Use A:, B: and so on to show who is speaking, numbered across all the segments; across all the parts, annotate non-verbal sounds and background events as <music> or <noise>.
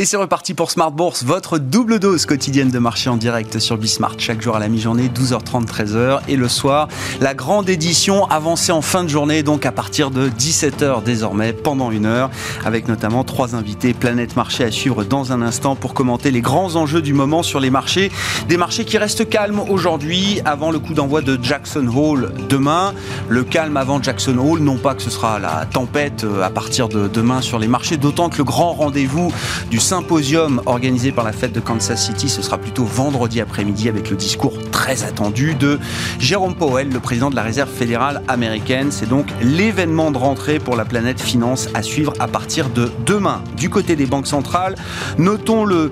A: Et c'est reparti pour Smart Bourse, votre double dose quotidienne de marché en direct sur Bismart. Chaque jour à la mi-journée, 12h30, 13h. Et le soir, la grande édition avancée en fin de journée, donc à partir de 17h désormais, pendant une heure, avec notamment trois invités Planète Marché à suivre dans un instant pour commenter les grands enjeux du moment sur les marchés. Des marchés qui restent calmes aujourd'hui, avant le coup d'envoi de Jackson Hole demain. Le calme avant Jackson Hole, non pas que ce sera la tempête euh, à partir de demain sur les marchés, d'autant que le grand rendez-vous du symposium organisé par la fête de Kansas City. Ce sera plutôt vendredi après-midi avec le discours très attendu de Jérôme Powell, le président de la Réserve fédérale américaine. C'est donc l'événement de rentrée pour la planète finance à suivre à partir de demain. Du côté des banques centrales, notons le,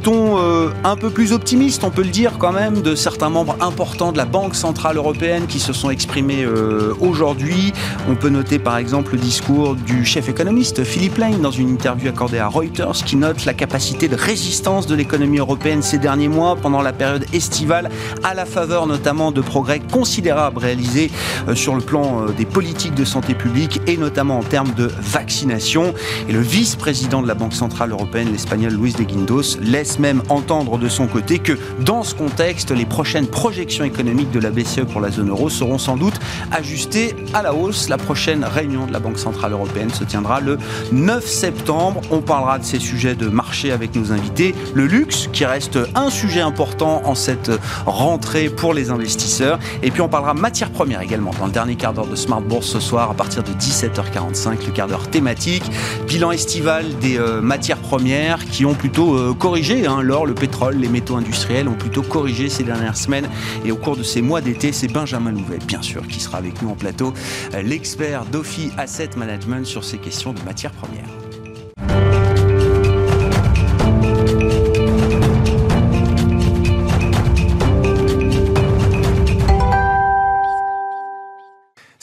A: ton euh, un peu plus optimiste, on peut le dire quand même, de certains membres importants de la Banque centrale européenne qui se sont exprimés euh, aujourd'hui. On peut noter par exemple le discours du chef économiste Philippe Lane dans une interview accordée à Reuters qui note la capacité de résistance de l'économie européenne ces derniers mois pendant la période estivale, à la faveur notamment de progrès considérables réalisés euh, sur le plan euh, des politiques de santé publique et notamment en termes de vaccination. Et le vice-président de la Banque Centrale Européenne, l'espagnol Luis de Guindos, laisse même entendre de son côté que dans ce contexte, les prochaines projections économiques de la BCE pour la zone euro seront sans doute ajustées à la hausse. La prochaine réunion de la Banque Centrale Européenne se tiendra le 9 septembre. On parlera de ces sujets de marché avec nos invités. Le luxe, qui reste un sujet important en cette rentrée pour les investisseurs. Et puis on parlera matières premières également dans le dernier quart d'heure de Smart Bourse ce soir à partir de 17h45, le quart d'heure thématique. Bilan estival des euh, matières premières qui ont plutôt euh, corrigé. Hein. L'or, le pétrole, les métaux industriels ont plutôt corrigé ces dernières semaines. Et au cours de ces mois d'été, c'est Benjamin Louvet, bien sûr, qui sera avec nous en plateau, euh, l'expert d'Ophi Asset Management sur ces questions de matières premières.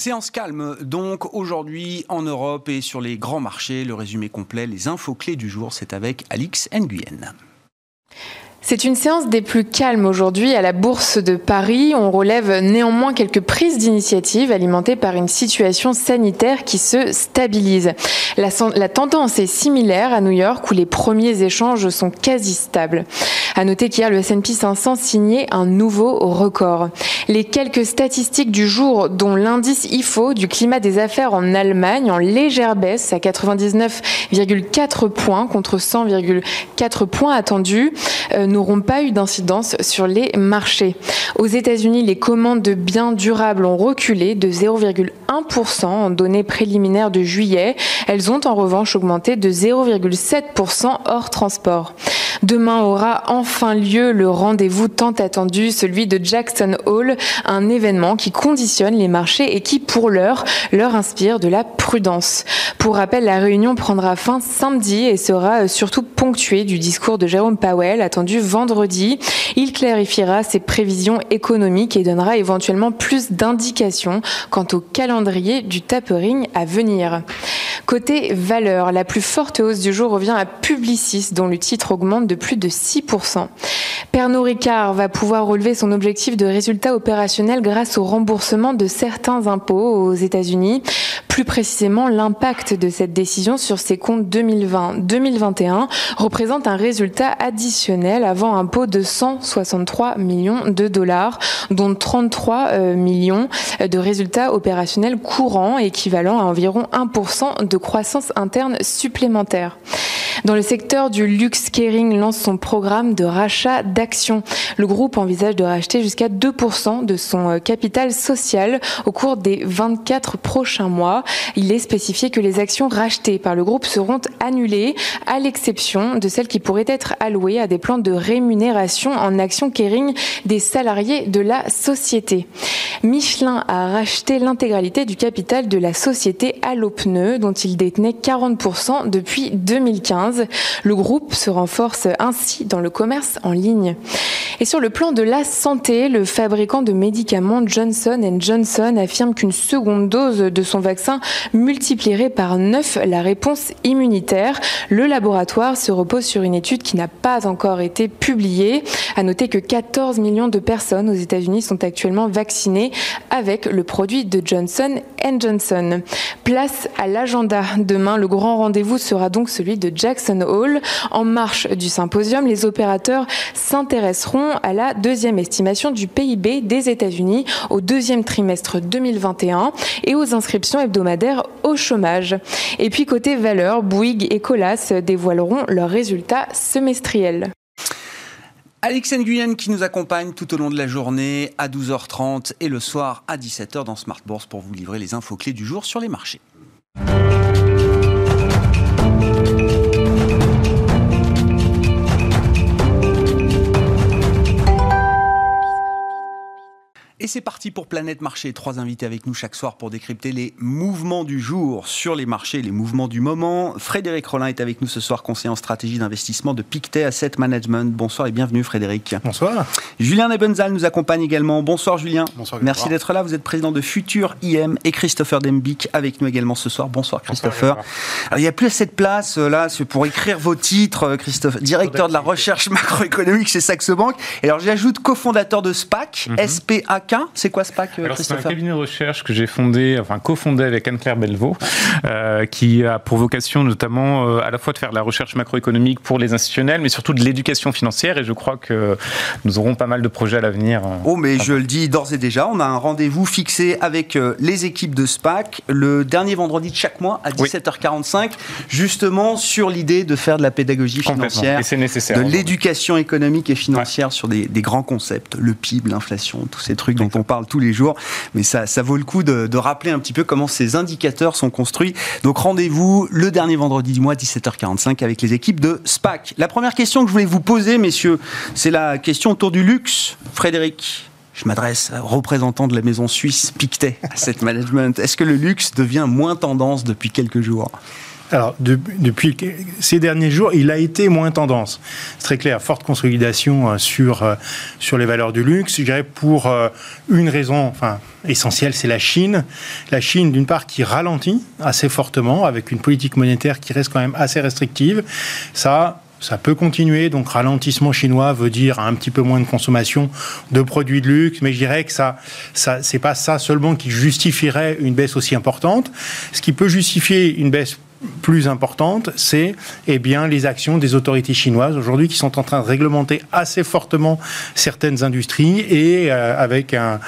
A: Séance calme donc aujourd'hui en Europe et sur les grands marchés. Le résumé complet, les infos clés du jour, c'est avec Alix Nguyen.
B: C'est une séance des plus calmes aujourd'hui à la Bourse de Paris. On relève néanmoins quelques prises d'initiative alimentées par une situation sanitaire qui se stabilise. La, tendance est similaire à New York où les premiers échanges sont quasi stables. À noter qu'hier le S&P 500 signait un nouveau record. Les quelques statistiques du jour, dont l'indice IFO du climat des affaires en Allemagne en légère baisse à 99,4 points contre 100,4 points attendus. Euh, n'auront pas eu d'incidence sur les marchés. Aux États-Unis, les commandes de biens durables ont reculé de 0,1% en données préliminaires de juillet. Elles ont en revanche augmenté de 0,7% hors transport. Demain aura enfin lieu le rendez-vous tant attendu, celui de Jackson Hole, un événement qui conditionne les marchés et qui, pour l'heure, leur inspire de la prudence. Pour rappel, la réunion prendra fin samedi et sera surtout ponctuée du discours de Jérôme Powell attendu vendredi. Il clarifiera ses prévisions économiques et donnera éventuellement plus d'indications quant au calendrier du tapering à venir. Côté valeur, la plus forte hausse du jour revient à Publicis, dont le titre augmente de plus de 6%. Pernod Ricard va pouvoir relever son objectif de résultat opérationnel grâce au remboursement de certains impôts aux États-Unis. Plus précisément, l'impact de cette décision sur ses comptes 2020-2021 représente un résultat additionnel avant impôt de 163 millions de dollars, dont 33 euh, millions de résultats opérationnels courants, équivalent à environ 1% de croissance interne supplémentaire. Dans le secteur du luxe, Kering lance son programme de rachat d'actions. Le groupe envisage de racheter jusqu'à 2% de son euh, capital social au cours des 24 prochains mois. Il est spécifié que les actions rachetées par le groupe seront annulées, à l'exception de celles qui pourraient être allouées à des plans de rémunération en actions Kering des salariés de la société. Michelin a racheté l'intégralité du capital de la société Allo dont il détenait 40% depuis 2015. Le groupe se renforce ainsi dans le commerce en ligne. Et sur le plan de la santé, le fabricant de médicaments Johnson Johnson affirme qu'une seconde dose de son vaccin multiplierait par 9 la réponse immunitaire. Le laboratoire se repose sur une étude qui n'a pas encore été publiée. À noter que 14 millions de personnes aux États-Unis sont actuellement vaccinées avec le produit de Johnson Johnson. Place à l'agenda. Demain, le grand rendez-vous sera donc celui de Jackson Hall. En marche du symposium, les opérateurs s'intéresseront à la deuxième estimation du PIB des États-Unis au deuxième trimestre 2021 et aux inscriptions hebdomadaires au chômage. Et puis côté valeur, Bouygues et Colas dévoileront leurs résultats semestriels.
A: Alex Nguyen qui nous accompagne tout au long de la journée à 12h30 et le soir à 17h dans Smart Bourse pour vous livrer les infos clés du jour sur les marchés. Et c'est parti pour Planète Marché. Trois invités avec nous chaque soir pour décrypter les mouvements du jour sur les marchés, les mouvements du moment. Frédéric Rollin est avec nous ce soir, conseiller en stratégie d'investissement de Pictet Asset Management. Bonsoir et bienvenue Frédéric.
C: Bonsoir.
A: Julien Ebenzal nous accompagne également. Bonsoir Julien. Bonsoir. Merci d'être là. Vous êtes président de Futur IM et Christopher Dembic avec nous également ce soir. Bonsoir Christopher. Alors, il n'y a plus assez de place euh, là pour écrire vos titres, euh, Christophe. Directeur de la recherche macroéconomique chez Saxo Bank. Et alors j'ajoute cofondateur de SPAC, mm SPAC c'est quoi SPAC,
C: euh, C'est un cabinet de recherche que j'ai fondé, enfin cofondé avec Anne-Claire Belvaux, euh, qui a pour vocation notamment euh, à la fois de faire de la recherche macroéconomique pour les institutionnels, mais surtout de l'éducation financière. Et je crois que nous aurons pas mal de projets à l'avenir.
A: Oh, mais je le dis d'ores et déjà, on a un rendez-vous fixé avec les équipes de SPAC le dernier vendredi de chaque mois à 17h45, justement sur l'idée de faire de la pédagogie financière,
C: et nécessaire,
A: de l'éducation économique et financière sur des, des, grands concepts, le PIB, l'inflation, tous ces trucs dont on parle tous les jours, mais ça, vaut le coup de, de, rappeler un petit peu comment ces indicateurs sont construits. Donc rendez-vous le dernier vendredi du mois, 17h45, avec les équipes de SPAC. La première question que je voulais vous poser, messieurs, c'est la question autour du luxe. Frédéric je m'adresse aux représentants de la maison suisse Pictet Asset Management. Est-ce que le luxe devient moins tendance depuis quelques jours?
D: Alors, depuis ces derniers jours, il a été moins tendance. C'est très clair, forte consolidation euh, sur, euh, sur les valeurs du luxe. Je dirais pour euh, une raison enfin, essentielle, c'est la Chine. La Chine, d'une part, qui ralentit assez fortement, avec une politique monétaire qui reste quand même assez restrictive. Ça, ça peut continuer. Donc, ralentissement chinois veut dire un petit peu moins de consommation de produits de luxe. Mais je dirais que ça, ça c'est pas ça seulement qui justifierait une baisse aussi importante. Ce qui peut justifier une baisse plus importante, c'est eh bien les actions des autorités chinoises aujourd'hui qui sont en train de réglementer assez fortement certaines industries et euh, avec un,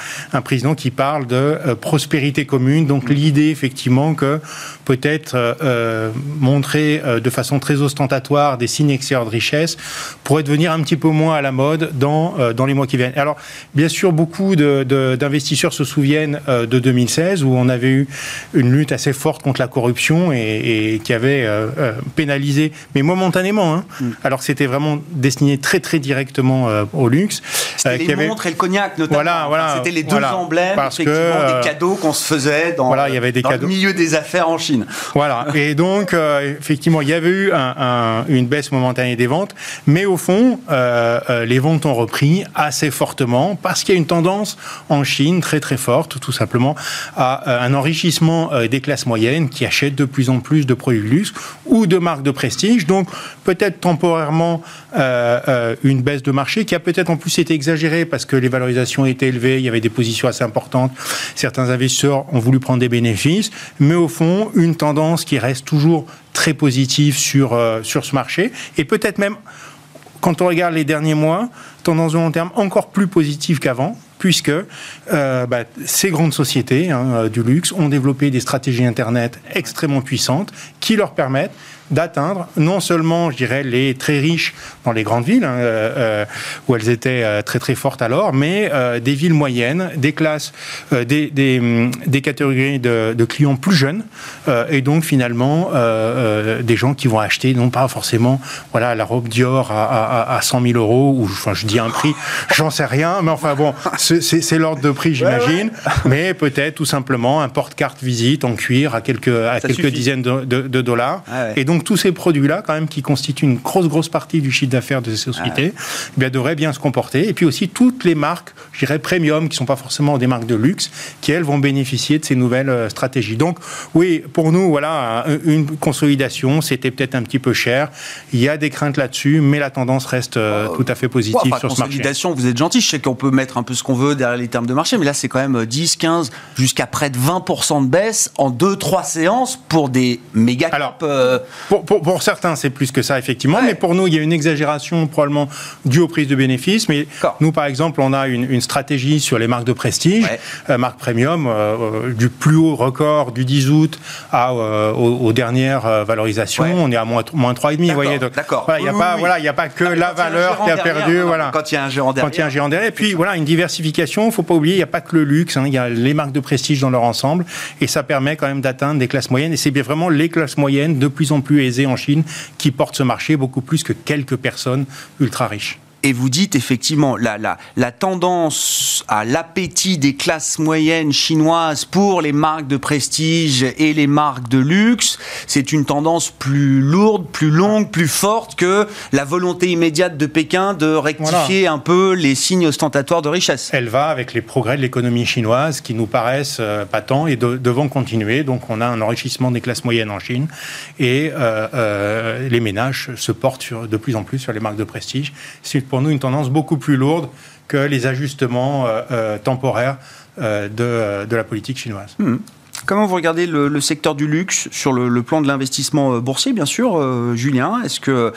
D: président qui parle de euh, prospérité commune. Donc l'idée effectivement que peut-être euh, montrer de façon très ostentatoire des signes extérieurs de richesse pourrait devenir un petit peu moins à la mode dans, dans les mois qui viennent. Alors bien sûr, beaucoup d'investisseurs de, se souviennent de 2016 où on avait eu une lutte assez forte contre la corruption et, et qui avait euh, euh, pénalisé, mais momentanément. Hein. Mm. Alors c'était vraiment destiné très très directement euh, au luxe.
A: C'était les avait... montres et le cognac notamment. Voilà, voilà. C'était les deux emblèmes parce effectivement que, des cadeaux qu'on se faisait dans, voilà, il y avait des cadeaux. le milieu des affaires en Chine.
D: Voilà. <laughs> Et donc effectivement, il y avait eu un, une baisse momentanée des ventes, mais au fond, les ventes ont repris assez fortement parce qu'il y a une tendance en Chine très très forte, tout simplement, à un enrichissement des classes moyennes qui achètent de plus en plus de produits de luxe ou de marques de prestige. Donc peut-être temporairement euh, euh, une baisse de marché qui a peut-être en plus été exagérée parce que les valorisations étaient élevées, il y avait des positions assez importantes. Certains investisseurs ont voulu prendre des bénéfices, mais au fond une tendance qui reste toujours très positive sur, euh, sur ce marché. Et peut-être même quand on regarde les derniers mois, tendance de long terme encore plus positive qu'avant puisque euh, bah, ces grandes sociétés hein, euh, du luxe ont développé des stratégies Internet extrêmement puissantes qui leur permettent d'atteindre non seulement, je dirais, les très riches dans les grandes villes, hein, euh, euh, où elles étaient euh, très très fortes alors, mais des villes moyennes, des classes, des, des, hum, des, catégories de, de, clients plus jeunes, et donc finalement des gens qui vont acheter non pas forcément voilà la robe Dior à, à, à 100 000 euros, ou enfin je dis un prix, j'en sais rien, mais enfin bon, c'est l'ordre de prix j'imagine, <laughs> mais peut-être tout simplement un porte-carte visite en cuir à quelques, à quelques dizaines de, de, de dollars, ah et donc donc tous ces produits-là, quand même, qui constituent une grosse, grosse partie du chiffre d'affaires de ces sociétés, eh bien, devraient bien se comporter. Et puis aussi toutes les marques, je dirais, premium, qui ne sont pas forcément des marques de luxe, qui, elles, vont bénéficier de ces nouvelles euh, stratégies. Donc, oui, pour nous, voilà, une consolidation, c'était peut-être un petit peu cher. Il y a des craintes là-dessus, mais la tendance reste euh, tout à fait positive sur ce marché.
A: Consolidation, vous êtes gentil. Je sais qu'on peut mettre un peu ce qu'on veut derrière les termes de marché, mais là, c'est quand même 10, 15, jusqu'à près de 20% de baisse en 2-3 séances pour des méga
D: Alors, euh, pour, pour, certains, c'est plus que ça, effectivement, mais pour nous, il y a une exagération probablement due aux prises de bénéfices. Mais nous, par exemple, on a une, stratégie sur les marques de prestige, euh, marques premium, euh, du plus haut record du 10 août à, aux, dernières valorisations. On est à moins, moins 3,5, vous voyez.
A: D'accord.
D: Il n'y a, pas, voilà, a pas que la valeur qui a perdu. voilà.
A: Quand il y a un géant derrière.
D: Quand il y a un géant derrière. Et puis, voilà, une diversification. Il ne faut pas oublier, il n'y a pas que le luxe. Hein, il y a les marques de prestige dans leur ensemble. Et ça permet quand même d'atteindre des classes moyennes. Et c'est bien vraiment les classes moyennes, de plus en plus aisées en Chine, qui portent ce marché beaucoup plus que quelques personnes ultra riches.
A: Et vous dites effectivement la, la, la tendance à l'appétit des classes moyennes chinoises pour les marques de prestige et les marques de luxe, c'est une tendance plus lourde, plus longue, plus forte que la volonté immédiate de Pékin de rectifier un peu les signes ostentatoires de richesse.
D: Elle va avec les progrès de l'économie chinoise qui nous paraissent euh, patents et de, devront continuer. Donc on a un enrichissement des classes moyennes en Chine et euh, euh, les ménages se portent sur, de plus en plus sur les marques de prestige. C'est pour nous une tendance beaucoup plus lourde que les ajustements euh, euh, temporaires euh, de, la politique chinoise.
A: Hmm. Comment vous regardez le, secteur du luxe sur le, plan de l'investissement boursier, bien sûr, Julien? Est-ce que,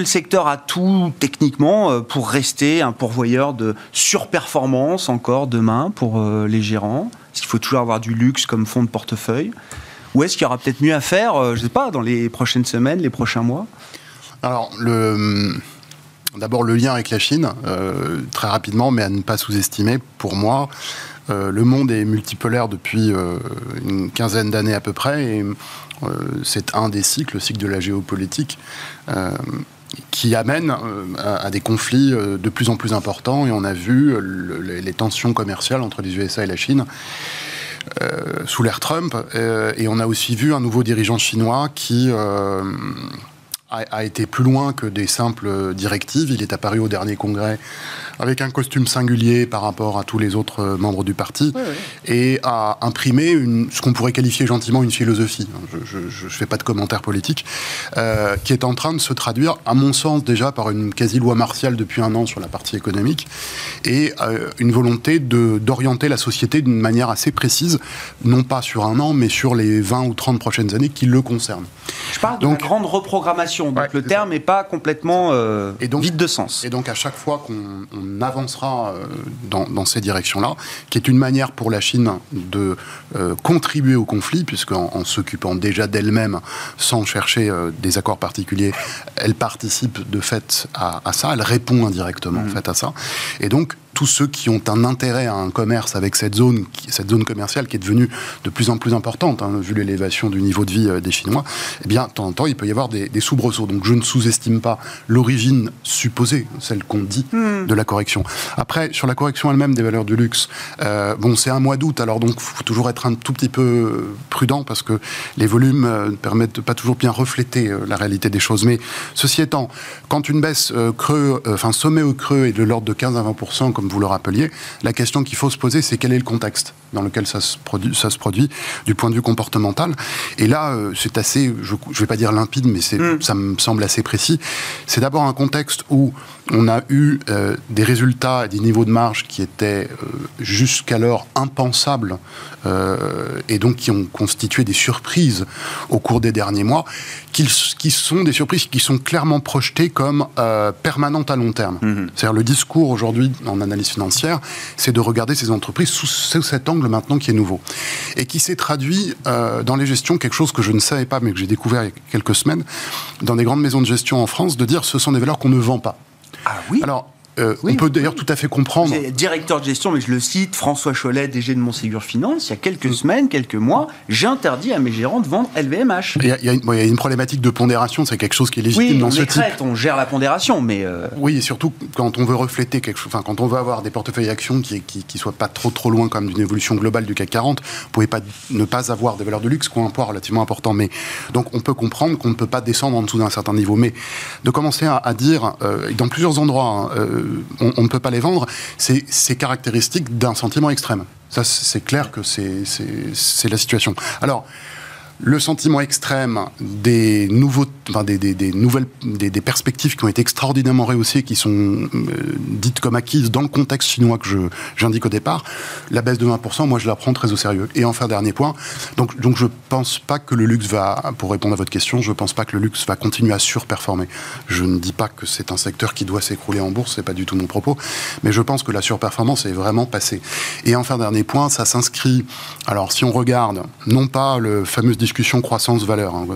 A: le secteur a tout techniquement pour rester un pourvoyeur de surperformance encore demain pour les gérants? Est-ce qu'il faut toujours avoir du luxe comme fonds de portefeuille? Ou est-ce qu'il y aura peut-être mieux à faire, je ne sais pas, dans les prochaines semaines, les prochains mois?
E: Alors, le, d'abord le lien avec la Chine, euh, très rapidement, mais à ne pas sous-estimer, pour moi, euh, le monde est multipolaire depuis euh, une quinzaine d'années à peu près, et c'est un des cycles, le cycle de la géopolitique, qui amène à, des conflits de plus en plus importants, et on a vu les, tensions commerciales entre les USA et la Chine. sous l'ère Trump, et on a aussi vu un nouveau dirigeant chinois qui a, été plus loin que des simples directives. Il est apparu au dernier congrès avec un costume singulier par rapport à tous les autres membres du parti, et a imprimé une, ce qu'on pourrait qualifier gentiment une philosophie. Je ne fais pas de commentaires politiques, euh, qui est en train de se traduire, à mon sens, déjà par une quasi-loi martiale depuis un an sur la partie économique, et euh, une volonté d'orienter la société d'une manière assez précise, non pas sur un an, mais sur les 20 ou 30 prochaines années qui le concernent.
A: Je parle donc, de grande reprogrammation, donc le terme n'est pas complètement et donc, vide de sens.
E: Et donc à chaque fois qu'on avancera euh, dans, ces directions-là, qui est une manière pour la Chine de euh, contribuer au conflit, puisqu'en en, s'occupant déjà d'elle-même, sans chercher euh, des accords particuliers, elle participe de fait à, ça, elle répond indirectement en mmh. fait à ça. Et donc, tous ceux qui ont un intérêt à un commerce avec cette zone, cette zone commerciale qui est devenue de plus en plus importante, hein, vu l'élévation du niveau de vie euh, des Chinois, eh bien, de temps en temps, il peut y avoir des, soubresauts. Donc, je ne sous-estime pas l'origine supposée, celle qu'on dit, hmm. de la correction. Après, sur la correction elle-même des valeurs du luxe, euh, bon, c'est un mois d'août, alors donc, il faut toujours être un tout petit peu prudent parce que les volumes euh, ne permettent de pas toujours bien refléter la réalité des choses. Mais ceci étant, quand une baisse creux, enfin, sommet au creux est de l'ordre de 15 à 20 comme vous le rappeliez, la question qu'il faut se poser, c'est quel est le contexte dans lequel ça se produit, ça se produit du point de vue comportemental. Et là, euh, c'est assez, je ne vais pas dire limpide, mais mm. ça me semble assez précis. C'est d'abord un contexte où on a eu euh, des résultats et des niveaux de marge qui étaient euh, jusqu'alors impensables et donc qui ont constitué des surprises au cours des derniers mois, qui, qui sont des surprises qui sont clairement projetées comme permanentes à long terme. Mm-hmm. C'est-à-dire le discours aujourd'hui en analyse financière, c'est de regarder ces entreprises sous, cet angle maintenant qui est nouveau. Et qui s'est traduit euh, dans les gestions, quelque chose que je ne savais pas, mais que j'ai découvert il y a quelques semaines, dans des grandes maisons de gestion en France, de dire ce sont des valeurs qu'on ne vend pas.
A: Ah oui
E: euh, on peut d'ailleurs tout à fait comprendre.
A: Directeur de gestion, mais je le cite, François Cholet, DG de Montségur Finance, il y a quelques mm. semaines, quelques mois, j'ai interdit à mes gérants de vendre LVMH.
E: Il y, a, une, problématique de pondération, c'est quelque chose qui est légitime dans ce type.
A: on gère la pondération, mais.
E: Euh, oui, et surtout quand on veut refléter quelque chose, enfin, quand on veut avoir des portefeuilles actions qui, qui, soient pas trop trop loin comme d'une évolution globale du CAC 40, vous pouvez pas ne pas avoir des valeurs de luxe qui ont un poids relativement important. Mais donc on peut comprendre qu'on ne peut pas descendre en dessous d'un certain niveau. Mais de commencer à, dire, euh, dans plusieurs endroits, hein, on, ne peut pas les vendre, c'est caractéristique d'un sentiment extrême. Ça, c'est clair que c'est la situation. Alors, le sentiment extrême des, nouveaux, des, des, nouvelles des, perspectives qui ont été extraordinairement rehaussées, qui sont euh, dites comme acquises dans le contexte chinois que j'indique au départ, la baisse de 20%, moi je la prends très au sérieux. Et enfin, dernier point, donc, donc je pense pas que le luxe va, pour répondre à votre question, je pense pas que le luxe va continuer à surperformer. Je ne dis pas que c'est un secteur qui doit s'écrouler en bourse, c'est pas du tout mon propos, mais je pense que la surperformance est vraiment passée. Et enfin, dernier point, ça s'inscrit, alors si on regarde, non pas le fameux discussion croissance-valeur, hein,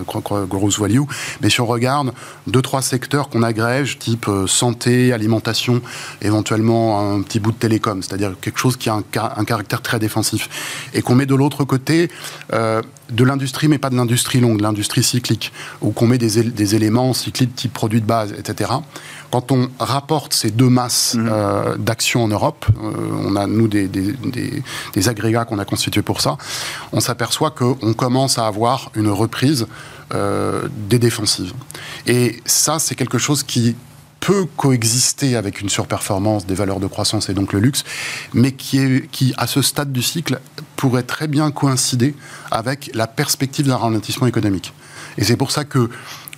E: gross value, mais si on regarde deux, trois secteurs qu'on agrège, type euh, santé, alimentation, éventuellement un petit bout de télécom, c'est-à-dire quelque chose qui a un, caractère très défensif, et qu'on met de l'autre côté euh, de l'industrie, mais pas de l'industrie longue, de l'industrie cyclique, ou qu'on met des, des éléments cycliques type produits de base, etc. Quand on rapporte ces deux masses mmh. euh, d'actions en Europe, euh, on a nous des, des, agrégats qu'on a constitués pour ça, on s'aperçoit qu'on commence à avoir une reprise euh, des défensives. Et ça, c'est quelque chose qui peut coexister avec une surperformance des valeurs de croissance et donc le luxe, mais qui, est, qui à ce stade du cycle, pourrait très bien coïncider avec la perspective d'un ralentissement économique. Et c'est pour ça que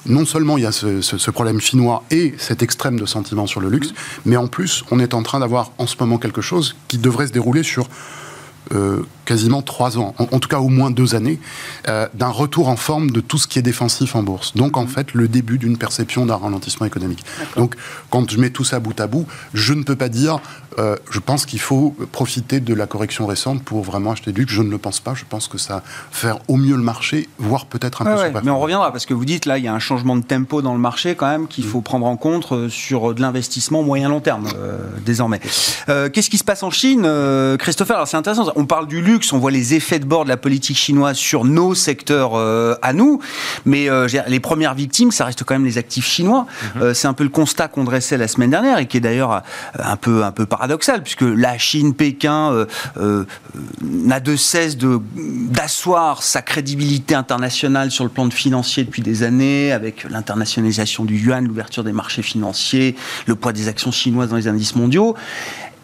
E: non seulement il y a ce, problème chinois et cet extrême de sentiment sur le luxe, mais en plus, on est en train d'avoir en ce moment quelque chose qui devrait se dérouler sur euh, quasiment trois ans, en, tout cas au moins deux années, euh, d'un retour en forme de tout ce qui est défensif en bourse. Donc en mmh. fait, le début d'une perception d'un ralentissement économique. Donc quand je mets tout ça bout à bout, je ne peux pas dire, euh, je pense qu'il faut profiter de la correction récente pour vraiment acheter du luxe. Je ne le pense pas. Je pense que ça faire au mieux le marché, voire peut-être un peu
A: ouais, Mais on reviendra parce que vous dites là, il y a un changement de tempo dans le marché quand même qu'il mmh. faut prendre en compte euh, sur de l'investissement moyen long terme désormais. Qu'est-ce qui se passe en Chine, Christopher? Alors c'est intéressant. On parle du luxe on voit les effets de bord de la politique chinoise sur nos secteurs euh, à nous, mais euh, les premières victimes, ça reste quand même les actifs chinois. Mhm. Euh, c'est un peu le constat qu'on dressait la semaine dernière et qui est d'ailleurs un peu, un peu paradoxal, puisque la Chine, Pékin, n'a de cesse d'asseoir sa crédibilité internationale sur le plan de financier depuis des années, avec l'internationalisation du yuan, l'ouverture des marchés financiers, le poids des actions chinoises dans les indices mondiaux.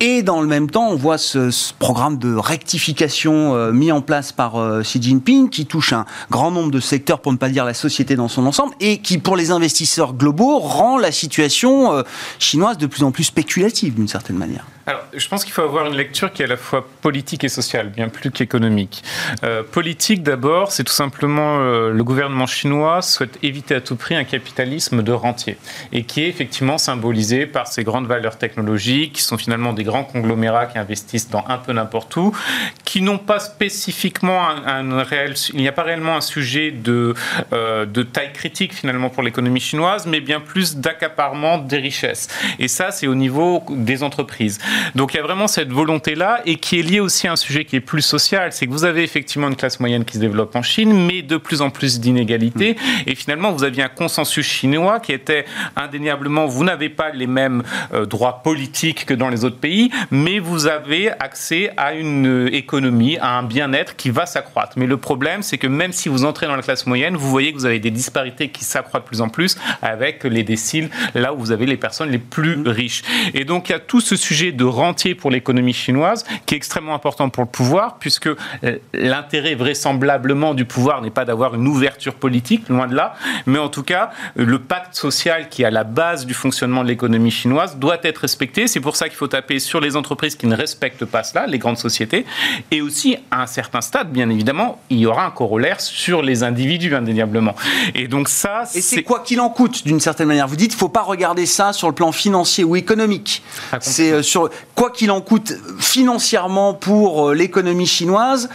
A: Et dans le même temps, on voit ce, programme de rectification euh, mis en place par euh, Xi Jinping qui touche un grand nombre de secteurs, pour ne pas dire la société dans son ensemble, et qui, pour les investisseurs globaux, rend la situation euh, chinoise de plus en plus spéculative d'une certaine manière.
C: Alors, je pense qu'il faut avoir une lecture qui est à la fois politique et sociale, bien plus qu'économique. Euh, politique, d'abord, c'est tout simplement euh, le gouvernement chinois souhaite éviter à tout prix un capitalisme de rentier, et qui est effectivement symbolisé par ces grandes valeurs technologiques, qui sont finalement des grands conglomérats qui investissent dans un peu n'importe où, qui n'ont pas spécifiquement un, réel, il n'y a pas réellement un sujet de, euh, de taille critique finalement pour l'économie chinoise, mais bien plus d'accaparement des richesses. Et ça, c'est au niveau des entreprises. Donc il y a vraiment cette volonté-là et qui est liée aussi à un sujet qui est plus social, c'est que vous avez effectivement une classe moyenne qui se développe en Chine, mais de plus en plus d'inégalités. Mm. Et finalement, vous aviez un consensus chinois qui était indéniablement, vous n'avez pas les mêmes euh, droits politiques que dans les autres pays, mais vous avez accès à une économie, à un bien-être qui va s'accroître. Mais le problème, c'est que même si vous entrez dans la classe moyenne, vous voyez que vous avez des disparités qui s'accroissent de plus en plus avec les déciles, là où vous avez les personnes les plus mm. riches. Et donc, il y a tout ce sujet de de rentier pour l'économie chinoise, qui est extrêmement important pour le pouvoir, puisque euh, l'intérêt vraisemblablement du pouvoir n'est pas d'avoir une ouverture politique, loin de là, mais en tout cas, le pacte social qui est à la base du fonctionnement de l'économie chinoise doit être respecté. C'est pour ça qu'il faut taper sur les entreprises qui ne respectent pas cela, les grandes sociétés, et aussi, à un certain stade, bien évidemment, il y aura un corollaire sur les individus, indéniablement. Et donc ça,
A: c'est quoi qu'il en coûte, d'une certaine manière? Vous dites, il ne faut pas regarder ça sur le plan financier ou économique. C'est euh, sur quoi qu'il en coûte financièrement pour euh, l'économie chinoise,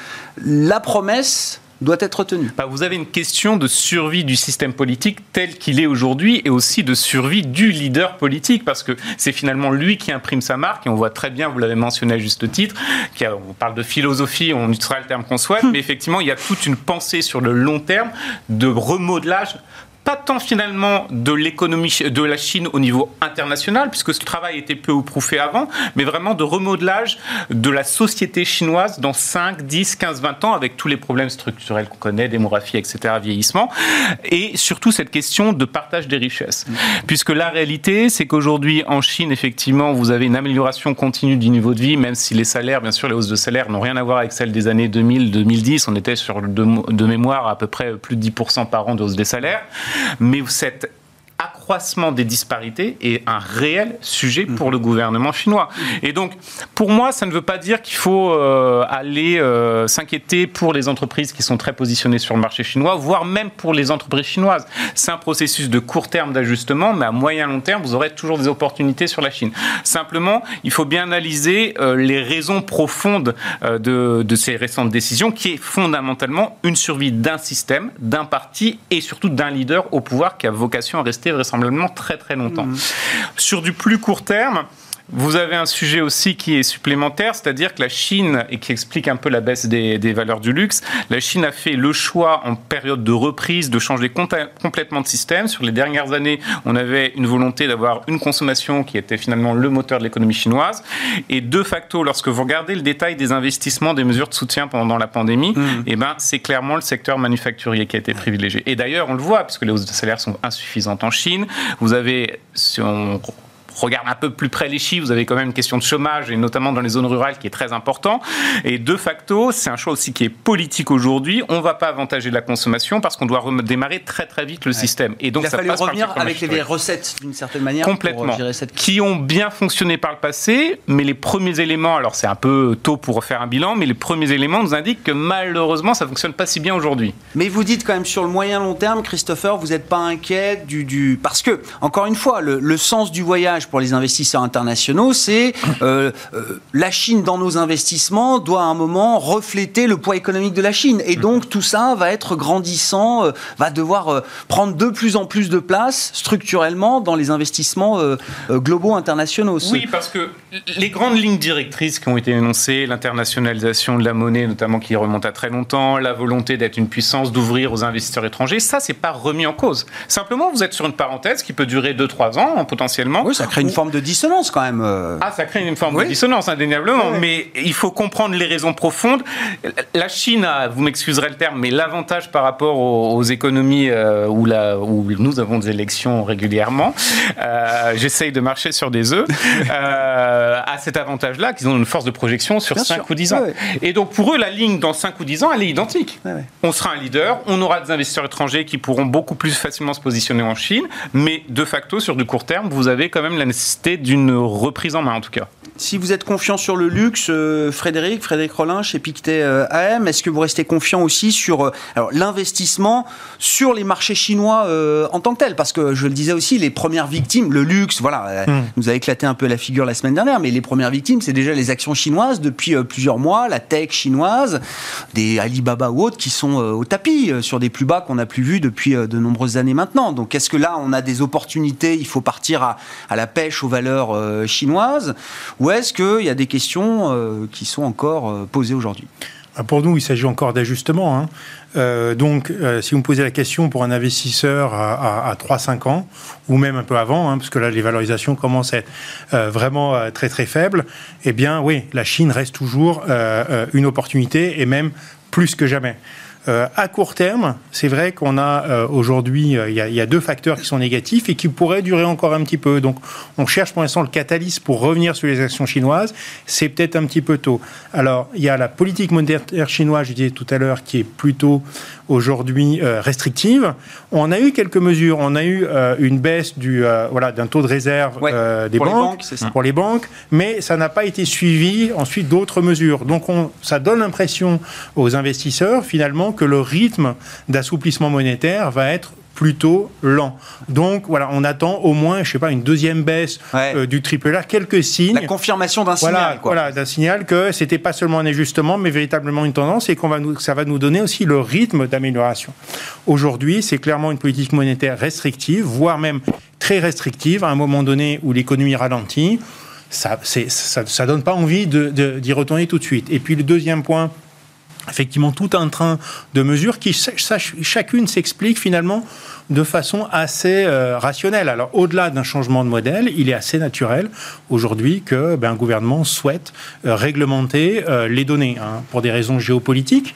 A: la promesse doit être tenu.
C: Bah, vous avez une question de survie du système politique tel qu'il est aujourd'hui et aussi de survie du leader politique parce que c'est finalement lui qui imprime sa marque et on voit très bien, vous l'avez mentionné à juste titre, on parle de philosophie, on utilisera le terme qu'on souhaite, mais effectivement il y a toute une pensée sur le long terme de remodelage pas tant finalement de l'économie de la Chine au niveau international, puisque ce travail était peu ou prou fait avant, mais vraiment de remodelage de la société chinoise dans 5, 10, 15, 20 ans, avec tous les problèmes structurels qu'on connaît, démographie, etc., vieillissement, et surtout cette question de partage des richesses. Puisque la réalité, c'est qu'aujourd'hui, en Chine, effectivement, vous avez une amélioration continue du niveau de vie, même si les salaires, bien sûr, les hausses de salaires n'ont rien à voir avec celles des années 2000-2010. On était sur, de, de mémoire, à peu près plus de 10% par an de hausse des salaires mais cette accroissement des disparités est un réel sujet pour le gouvernement chinois. Et donc, pour moi, ça ne veut pas dire qu'il faut euh, aller euh, s'inquiéter pour les entreprises qui sont très positionnées sur le marché chinois, voire même pour les entreprises chinoises. C'est un processus de court terme d'ajustement, mais à moyen long terme, vous aurez toujours des opportunités sur la Chine. Simplement, il faut bien analyser euh, les raisons profondes de, de ces récentes décisions, qui est fondamentalement une survie d'un système, d'un parti et surtout d'un leader au pouvoir qui a vocation à rester vraisemblablement très très longtemps. Mmh. Sur du plus court terme, vous avez un sujet aussi qui est supplémentaire, c'est-à-dire que la Chine, et qui explique un peu la baisse des, valeurs du luxe, la Chine a fait le choix en période de reprise de changer complètement de système. Sur les dernières années, on avait une volonté d'avoir une consommation qui était finalement le moteur de l'économie chinoise. Et de facto, lorsque vous regardez le détail des investissements, des mesures de soutien pendant la pandémie, mmh. eh ben, c'est clairement le secteur manufacturier qui a été privilégié. Et d'ailleurs, on le voit, puisque les hausses de salaire sont insuffisantes en Chine. Vous avez, si on regarde un peu plus près les chiffres, vous avez quand même une question de chômage, et notamment dans les zones rurales, qui est très important. Et de facto, c'est un choix aussi qui est politique aujourd'hui. On ne va pas avantager la consommation parce qu'on doit redémarrer très très vite le système.
A: Et donc, Il a ça fallu revenir avec les recettes d'une certaine manière.
C: Complètement. Qui ont bien fonctionné par le passé, mais les premiers éléments, alors c'est un peu tôt pour refaire un bilan, mais les premiers éléments nous indiquent que malheureusement, ça ne fonctionne pas si bien aujourd'hui.
A: Mais vous dites quand même sur le moyen long terme, Christopher, vous n'êtes pas inquiet du, du... Parce que, encore une fois, le, le sens du voyage pour les investisseurs internationaux, c'est euh, euh, la Chine dans nos investissements doit à un moment refléter le poids économique de la Chine. Et donc tout ça va être grandissant, euh, va devoir prendre de plus en plus de place structurellement dans les investissements globaux internationaux.
C: Oui, parce que les grandes lignes directrices qui ont été énoncées, l'internationalisation de la monnaie notamment qui remonte à très longtemps, la volonté d'être une puissance, d'ouvrir aux investisseurs étrangers, ça c'est pas remis en cause. Simplement vous êtes sur une parenthèse qui peut durer 2-3 ans potentiellement.
A: Oui, ça crée une forme de dissonance quand même. Euh.
C: Ah, ça crée une forme de dissonance, indéniablement. Mais il faut comprendre les raisons profondes. La Chine a, vous m'excuserez le terme, mais l'avantage par rapport aux, économies euh, où, la, où, nous avons des élections régulièrement, euh, j'essaye de marcher sur des œufs, <laughs> a cet avantage-là qu'ils ont une force de projection sur 5 ou 10 ans. Et donc pour eux, la ligne dans 5 ou 10 ans, elle est identique. On sera un leader, on aura des investisseurs étrangers qui pourront beaucoup plus facilement se positionner en Chine, mais de facto, sur du court terme, vous avez quand même la nécessité d'une reprise en main en tout cas.
A: Si vous êtes confiant sur le luxe, euh, Frédéric, Frédéric Rollin chez Pictet euh, AM, est-ce que vous restez confiant aussi sur euh, l'investissement sur les marchés chinois en tant que tel? Parce que je le disais aussi, les premières victimes, le luxe, voilà, hmm. nous a éclaté un peu la figure la semaine dernière, mais les premières victimes, c'est déjà les actions chinoises depuis plusieurs mois, la tech chinoise, des Alibaba ou autres qui sont au tapis sur des plus bas qu'on n'a plus vus depuis de nombreuses années maintenant. Donc est-ce que là, on a des opportunités? Il faut partir à, à la pêche aux valeurs chinoises ou est-ce qu'il y a des questions euh, qui sont encore euh, posées aujourd'hui?
D: Ah, pour nous, il s'agit encore d'ajustement. Hein. Euh, donc, si vous me posez la question pour un investisseur à, 3-5 ans, ou même un peu avant, hein, parce que là, les valorisations commencent à être vraiment très très faibles, eh bien, oui, la Chine reste toujours une opportunité, et même plus que jamais. Euh, à court terme, c'est vrai qu'on a euh, aujourd'hui, euh, il y, a deux facteurs qui sont négatifs et qui pourraient durer encore un petit peu. Donc, on cherche pour l'instant le catalyse pour revenir sur les actions chinoises. C'est peut-être un petit peu tôt. Alors, il y a la politique monétaire chinoise, je disais tout à l'heure, qui est plutôt aujourd'hui restrictive. On a eu quelques mesures. On a eu une baisse du voilà d'un taux de réserve des banques, pour les banques, mais ça n'a pas été suivi ensuite d'autres mesures. Donc, on, ça donne l'impression aux investisseurs finalement que le rythme d'assouplissement monétaire va être plutôt lent. Donc voilà, on attend au moins, je sais pas, une deuxième baisse euh, du triple A, quelques signes. La
A: confirmation d'un signal.
D: Voilà, d'un signal que c'était pas seulement un ajustement, mais véritablement une tendance et qu'on va nous, ça va nous donner aussi le rythme d'amélioration. Aujourd'hui, c'est clairement une politique monétaire restrictive, voire même très restrictive à un moment donné où l'économie ralentit. Ça, ça, ça donne pas envie d'y de, retourner tout de suite. Et puis le deuxième point effectivement tout un train de mesures qui chacune s'explique finalement de façon assez euh, rationnelle. Alors, au-delà d'un changement de modèle, il est assez naturel aujourd'hui que ben, un gouvernement souhaite euh, réglementer euh, les données hein, pour des raisons géopolitiques,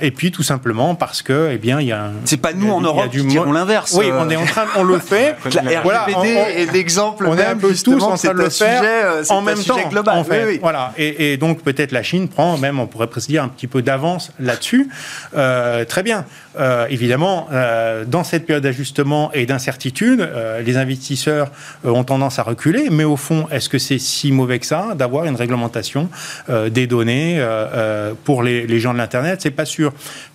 D: et puis tout simplement parce que, eh bien, il y a.
A: C'est pas nous en Europe qui dirons l'inverse.
D: Oui, on est en train, on le <laughs> fait.
A: La voilà, est l'exemple.
D: On est un peu tous en train de le faire en même temps. Global. En fait, voilà. Et, et donc peut-être la Chine prend même, on pourrait dire un petit peu d'avance là-dessus. très bien. évidemment, dans cette période d'ajustement et d'incertitude, euh, les investisseurs euh, ont tendance à reculer. Mais au fond, est-ce que c'est si mauvais que ça d'avoir une réglementation euh, des données pour les, gens de l'Internet? C'est pas sûr.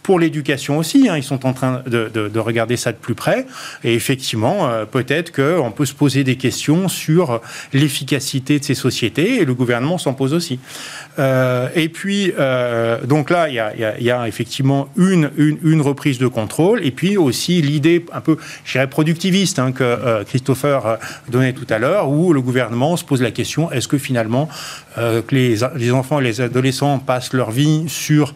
D: Pour l'éducation aussi, hein, ils sont en train de, regarder ça de plus près. Et effectivement, peut-être qu'on peut se poser des questions sur l'efficacité de ces sociétés, et le gouvernement s'en pose aussi. et puis, donc là, il y a, effectivement une, une, reprise de contrôle, et puis aussi l'idée un peu, je dirais, productiviste hein, que euh, Christopher euh, donnait tout à l'heure, où le gouvernement se pose la question est-ce que finalement euh, les, les, enfants et les adolescents passent leur vie sur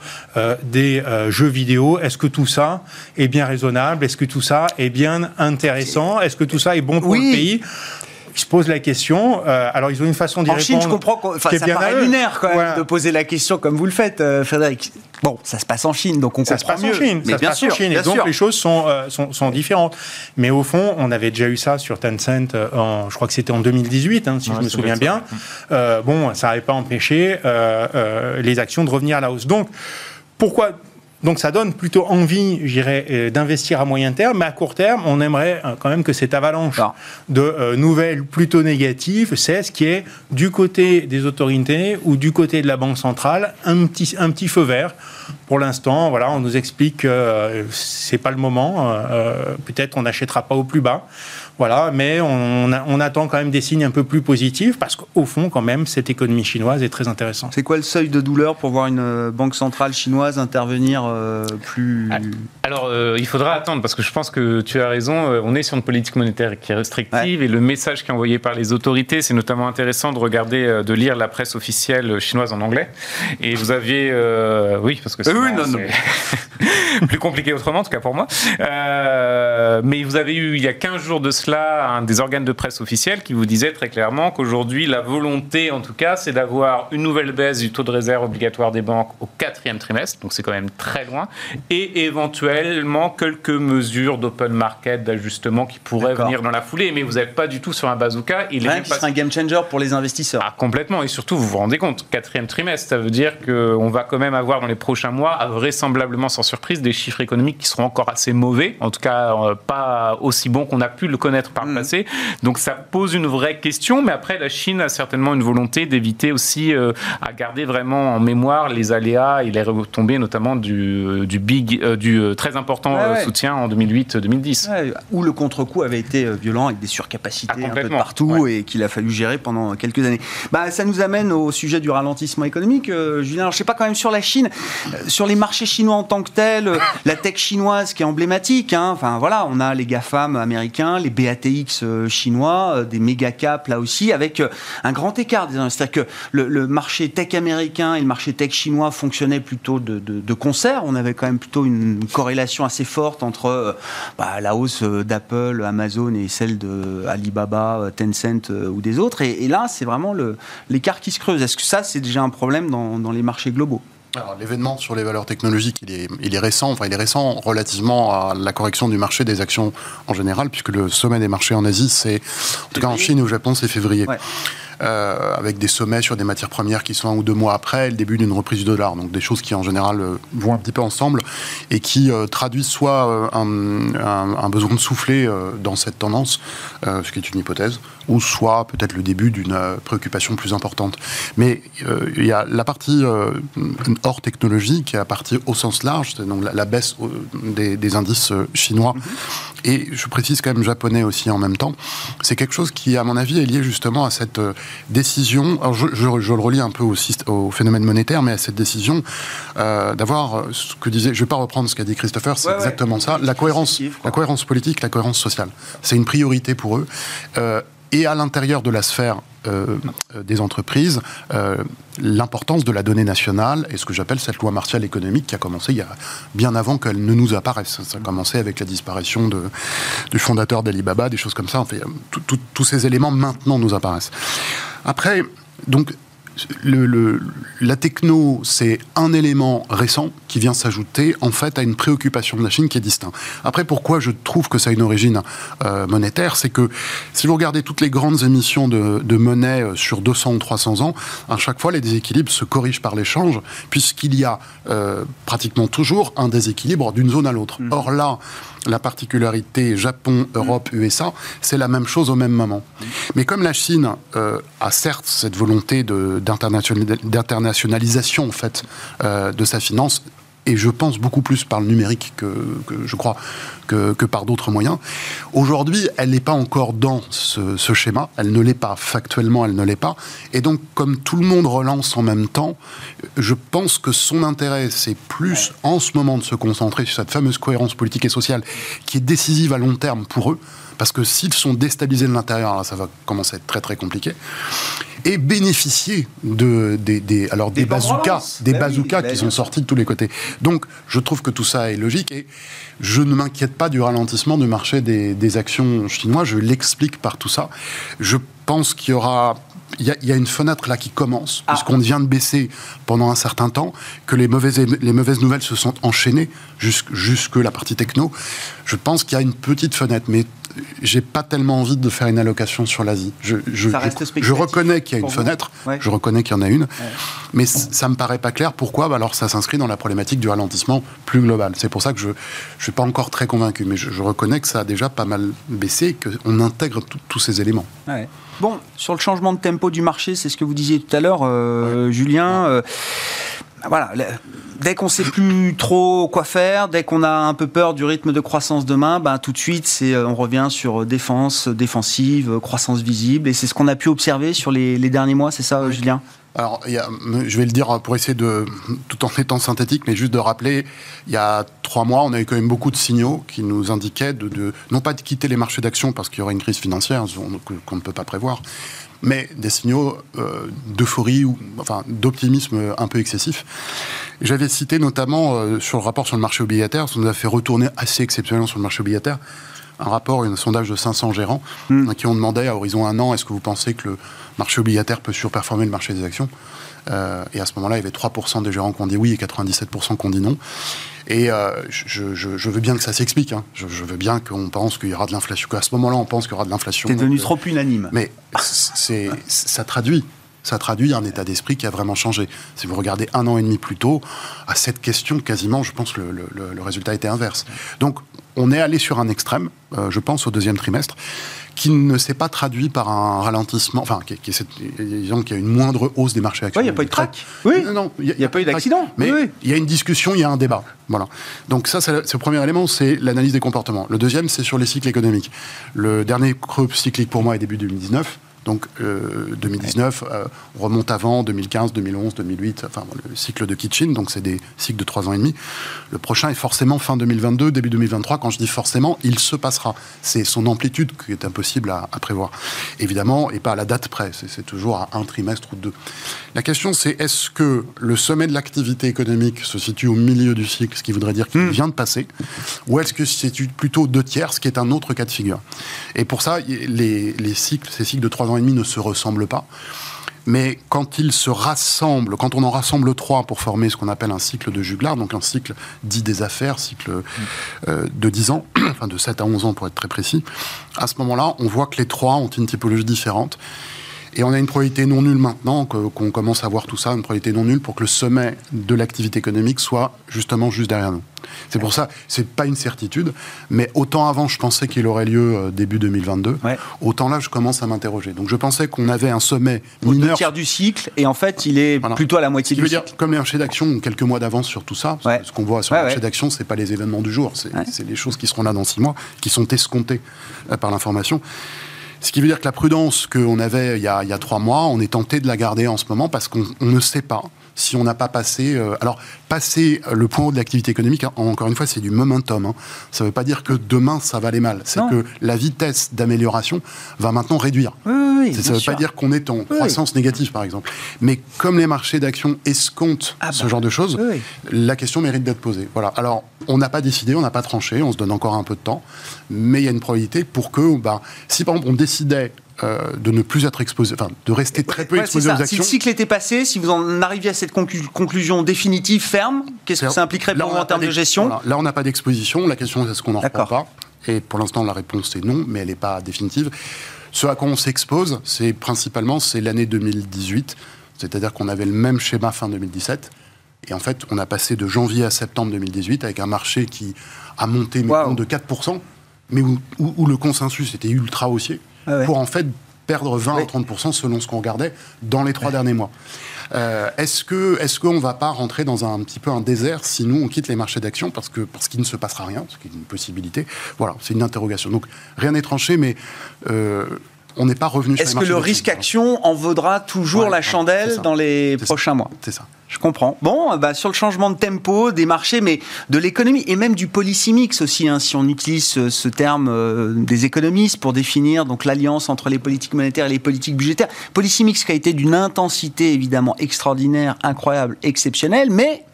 D: des jeux vidéo Est-ce que tout ça est bien raisonnable Est-ce que tout ça est bien intéressant Est-ce que tout ça est bon pour le pays? Ils se posent la question. alors, ils ont une façon d'y répondre.
A: En Chine, je comprends. Enfin, ça paraît lunaire quand même de poser la question comme vous le faites, Frédéric. Bon, ça se passe en Chine, donc on
D: ça
A: comprend
D: se passe En Chine, mais ça bien se passe sûr, en Chine, et donc les choses sont, euh, sont, sont, différentes. Mais au fond, on avait déjà eu ça sur Tencent, euh, en, je crois que c'était en 2018, hein, si je me souviens bien. Euh, bon, ça n'avait pas empêché euh, les actions de revenir à la hausse. Donc, pourquoi donc ça donne plutôt envie, je dirais, euh, d'investir à moyen terme, mais à court terme, on aimerait euh, quand même que cette avalanche de euh, nouvelles plutôt négatives cesse, qui est du côté des autorités ou du côté de la Banque centrale, un petit, un petit feu vert. Pour l'instant, voilà, on nous explique que c'est pas le moment. Peut-être on n'achètera pas au plus bas. Voilà, mais on, on, attend quand même des signes un peu plus positifs parce qu'au fond, quand même, cette économie chinoise est très intéressante.
A: C'est quoi le seuil de douleur pour voir une euh, banque centrale chinoise intervenir euh, plus
C: ah, Alors, euh, il faudra attendre parce que je pense que tu as raison. on est sur une politique monétaire qui est restrictive et le message qui est envoyé par les autorités, c'est notamment intéressant de regarder, de lire la presse officielle chinoise en anglais. Et vous aviez, oui, parce que c'est <laughs> <laughs> plus compliqué autrement, en tout cas pour moi. mais vous avez eu il y a 15 jours de cela un des organes de presse officiels qui vous disait très clairement qu'aujourd'hui, la volonté, en tout cas, c'est d'avoir une nouvelle baisse du taux de réserve obligatoire des banques au quatrième trimestre, donc c'est quand même très loin, et éventuellement quelques mesures d'open market, d'ajustement qui pourraient venir dans la foulée. Mais vous n'êtes pas du tout sur un bazooka.
A: Il est pas... un game changer pour les investisseurs.
C: Ah, complètement. Et surtout, vous vous rendez compte, quatrième trimestre, ça veut dire qu'on va quand même avoir dans les prochains mois, vraisemblablement sans surprise, des chiffres économiques qui seront encore assez mauvais, en tout cas euh, pas aussi bons qu'on a pu le connaître par le mm. passé. Donc ça pose une vraie question, mais après la Chine a certainement une volonté d'éviter aussi euh, à garder vraiment en mémoire les aléas et les retombées notamment du, euh, du big, euh, du très important soutien en 2008-2010.
A: où le contre-coup avait été violent avec des surcapacités ah, un peu partout et qu'il a fallu gérer pendant quelques années. Bah, ça nous amène au sujet du ralentissement économique. Julien, alors, je sais pas quand même sur la Chine, sur les marchés chinois en tant que tels, la tech chinoise qui est emblématique. Hein, enfin voilà, on a les GAFAM américains, les BATX euh, chinois, euh, des méga caps là aussi, avec euh, un grand écart. C'est-à-dire que le, marché tech américain et le marché tech chinois fonctionnaient plutôt de, concert. On avait quand même plutôt une corrélation assez forte entre bah, la hausse d'Apple, Amazon et celle de Alibaba, Tencent ou des autres. Et, là, c'est vraiment l'écart qui se creuse. Est-ce que ça, c'est déjà un problème dans les marchés globaux?
E: Alors, l'événement sur les valeurs technologiques, il est, il est récent. Enfin, il est récent relativement à la correction du marché des actions en général, puisque le sommet des marchés en Asie, c'est, en tout cas en Chine et au Japon, c'est février. Avec des sommets sur des matières premières qui sont un ou deux mois après le début d'une reprise du dollar. Donc des choses qui en général vont un petit peu ensemble et qui traduisent soit un, besoin de souffler dans cette tendance, ce qui est une hypothèse, ou soit peut-être le début d'une préoccupation plus importante. Mais il y a la partie hors technologie qui est la partie au sens large, c'est donc la, baisse des, indices chinois. Et je précise quand même japonais aussi en même temps, c'est quelque chose qui, à mon avis, est lié justement à cette euh, décision, alors je, je, le relie un peu au, au, phénomène monétaire, mais à cette décision euh, d'avoir euh, ce que disait, je ne vais pas reprendre ce qu'a dit Christopher, c'est exactement ça, la cohérence, la cohérence politique, la cohérence sociale. C'est une priorité pour eux. Euh, et à l'intérieur de la sphère euh, euh, des entreprises, euh, l'importance de la donnée nationale et ce que j'appelle cette loi martiale économique qui a commencé il y a bien avant qu'elle ne nous apparaisse. Ça a commencé avec la disparition de, du fondateur d'Alibaba, des choses comme ça. En fait, tous ces éléments maintenant nous apparaissent. Après, donc le, la techno, c'est un élément récent qui vient s'ajouter en fait à une préoccupation de la Chine qui est distincte. Après, pourquoi je trouve que ça a une origine euh, monétaire, c'est que si vous regardez toutes les grandes émissions de, monnaie euh, sur 200 ou 300 ans, à chaque fois les déséquilibres se corrigent par l'échange, puisqu'il y a euh, pratiquement toujours un déséquilibre d'une zone à l'autre. Mmh. Or là, la particularité Japon, Europe, USA, c'est la même chose au même moment. Mais comme la Chine euh, a certes cette volonté d'internationalisation en fait euh, de sa finance, et je pense beaucoup plus par le numérique que, je crois que, par d'autres moyens. Aujourd'hui, elle n'est pas encore dans ce, schéma, elle ne l'est pas, factuellement elle ne l'est pas, et donc comme tout le monde relance en même temps, je pense que son intérêt, c'est plus en ce moment de se concentrer sur cette fameuse cohérence politique et sociale qui est décisive à long terme pour eux, parce que s'ils sont déstabilisés de l'intérieur, ça va commencer à être très très compliqué et bénéficier de, des, alors des, bazookas, des ben bazookas qui sont sortis de tous les côtés. Donc, je trouve que tout ça est logique et je ne m'inquiète pas du ralentissement du marché des, actions chinoises. Je l'explique par tout ça. Je pense qu'il y aura il y, a, une fenêtre là qui commence, ah. puisqu'on vient de baisser pendant un certain temps, que les mauvaises, les mauvaises nouvelles se sont enchaînées jusque, jusque la partie techno. Je pense qu'il y a une petite fenêtre, mais j'ai pas tellement envie de faire une allocation sur l'Asie. Je, je, je, reconnais qu'il y a une fenêtre, je reconnais qu'il y en a une, mais ça me paraît pas clair. Pourquoi? Bah Alors ça s'inscrit dans la problématique du ralentissement plus global. C'est pour ça que je ne suis pas encore très convaincu, mais je, reconnais que ça a déjà pas mal baissé, qu'on intègre tous ces éléments.
A: Bon, sur le changement de tempo du marché, c'est ce que vous disiez tout à l'heure, euh, Julien. Euh, voilà, dès qu'on sait plus trop quoi faire, dès qu'on a un peu peur du rythme de croissance demain, ben, tout de suite, c'est, euh, on revient sur défense, défensive, croissance visible. Et c'est ce qu'on a pu observer sur les, derniers mois, c'est ça, Julien?
E: Alors, je vais le dire pour essayer de, tout en étant synthétique, mais juste de rappeler, il y a trois mois, on a eu quand même beaucoup de signaux qui nous indiquaient de, non pas de quitter les marchés d'actions parce qu'il y aurait une crise financière qu'on ne peut pas prévoir, mais des signaux euh, d'euphorie ou enfin d'optimisme un peu excessif. J'avais cité notamment euh, sur le rapport sur le marché obligataire, ça nous a fait retourner assez exceptionnellement sur le marché obligataire, un rapport, un sondage de 500 gérants hmm. qui ont demandé à horizon un an, est-ce que vous pensez que le marché obligataire peut surperformer le marché des actions euh, Et à ce moment-là, il y avait 3% des gérants qui ont dit oui et 97% qui ont dit non. Et euh, je, veux bien que ça s'explique. Hein. Je, veux bien qu'on pense qu'il y aura de l'inflation. Qu'à ce moment-là, on pense qu'il y aura de l'inflation.
A: C'est devenu trop unanime.
E: Mais c'est, ça traduit ça traduit un état d'esprit qui a vraiment changé. Si vous regardez un an et demi plus tôt, à cette question, quasiment, je pense que le, résultat était inverse. Donc, on est allé sur un extrême, euh, je pense, au deuxième trimestre, qui ne s'est pas traduit par un ralentissement, enfin, qui, qui, disons qu'il y a une moindre hausse des marchés actions.
A: il n'y a pas eu de crack. Oui, non, il n'y a, pas eu d'accident.
E: Mais il y a une discussion, il y a un débat. Voilà. Donc ça, c'est le premier élément, c'est l'analyse des comportements. Le deuxième, c'est sur les cycles économiques. Le dernier creux cyclique pour moi est début 2019. Donc 2019, euh, euh, on remonte avant, 2015, 2011, 2008, enfin le cycle de Kitchen, donc c'est des cycles de trois ans et demi. Le prochain est forcément fin 2022, début 2023. Quand je dis forcément, il se passera. C'est son amplitude qui est impossible à, prévoir. Évidemment, et pas à la date près, c'est toujours à un trimestre ou deux. La question c'est est-ce que le sommet de l'activité économique se situe au milieu du cycle, ce qui voudrait dire qu'il hmm. vient de passer, ou est-ce que c'est plutôt deux tiers, ce qui est un autre cas de figure? Et pour ça, les, les cycles, ces cycles de trois ans et demi ne se ressemblent pas. Mais quand ils se rassemblent, quand on en rassemble trois pour former ce qu'on appelle un cycle de juglar, donc un cycle dit des affaires, cycle euh, de 10 ans, <coughs> enfin de 7 à 11 ans pour être très précis, à ce moment-là, on voit que les trois ont une typologie différente Et on a une probabilité non nulle maintenant, qu'on commence à voir tout ça, une probabilité non nulle pour que le sommet de l'activité économique soit justement juste derrière nous. C'est pour ça, c'est pas une certitude, mais autant avant je pensais qu'il aurait lieu euh, début 2022, autant là je commence à m'interroger. Donc je pensais qu'on avait un sommet mineur.
A: Au tiers du cycle, et en fait il est plutôt à la moitié du cycle.
E: Dire, comme les marchés d'action ont quelques mois d'avance sur tout ça, ce qu'on voit sur les marchés d'action, c'est pas les événements du jour, c'est les choses qui seront là dans six mois, qui sont escomptées euh, par l'information. Ce qui veut dire que la prudence qu'on avait il y, a, il y, a, trois mois, on est tenté de la garder en ce moment parce qu'on ne sait pas si on n'a pas passé. Euh, alors, passer le point haut de l'activité économique, hein, encore une fois, c'est du momentum. Hein. Ça ne veut pas dire que demain, ça va aller mal. C'est que la vitesse d'amélioration va maintenant réduire.
A: Oui,
E: ça ne veut pas dire qu'on est en croissance négative, par exemple. Mais comme les marchés d'action escomptent ah ce bah. genre de choses, la question mérite d'être posée. Voilà. Alors, on n'a pas décidé, on n'a pas tranché, on se donne encore un peu de temps, mais il y a une probabilité pour que, bah, si par exemple on décidait euh, de ne plus être exposé, enfin de rester très peu exposé aux actions. Si
A: le cycle était passé, si vous en arriviez à cette conclusion définitive, ferme, qu'est-ce que ça impliquerait pour vous en termes de gestion
E: Là, on n'a pas d'exposition. La question est est-ce qu'on en reprend pas Et pour l'instant, la réponse est non, mais elle n'est pas définitive. Ce à quoi on s'expose, c'est principalement c'est l'année 2018, c'est-à-dire qu'on avait le même schéma fin 2017. Et en fait, on a passé de janvier à septembre 2018 avec un marché qui a monté de 4%, mais où, où, le consensus était ultra haussier. Ah pour en fait perdre 20 à 30% selon ce qu'on regardait dans les trois derniers mois. Euh, est-ce que est-ce qu'on va pas rentrer dans un, petit peu un désert si nous on quitte les marchés d'action parce que parce qu'il ne se passera rien, ce qui est une possibilité? Voilà, c'est une interrogation. Donc rien n'est tranché, mais euh, on n'est pas revenu.
A: Est-ce que le risque action en vaudra toujours la chandelle dans les prochains mois
E: C'est ça.
A: Je comprends. Bon, bah, sur le changement de tempo des marchés, mais de l'économie et même du policy mix aussi, hein, si on utilise ce, terme euh, des économistes pour définir donc l'alliance entre les politiques monétaires et les politiques budgétaires. Policy mix qui a été d'une intensité évidemment extraordinaire, incroyable, exceptionnelle, mais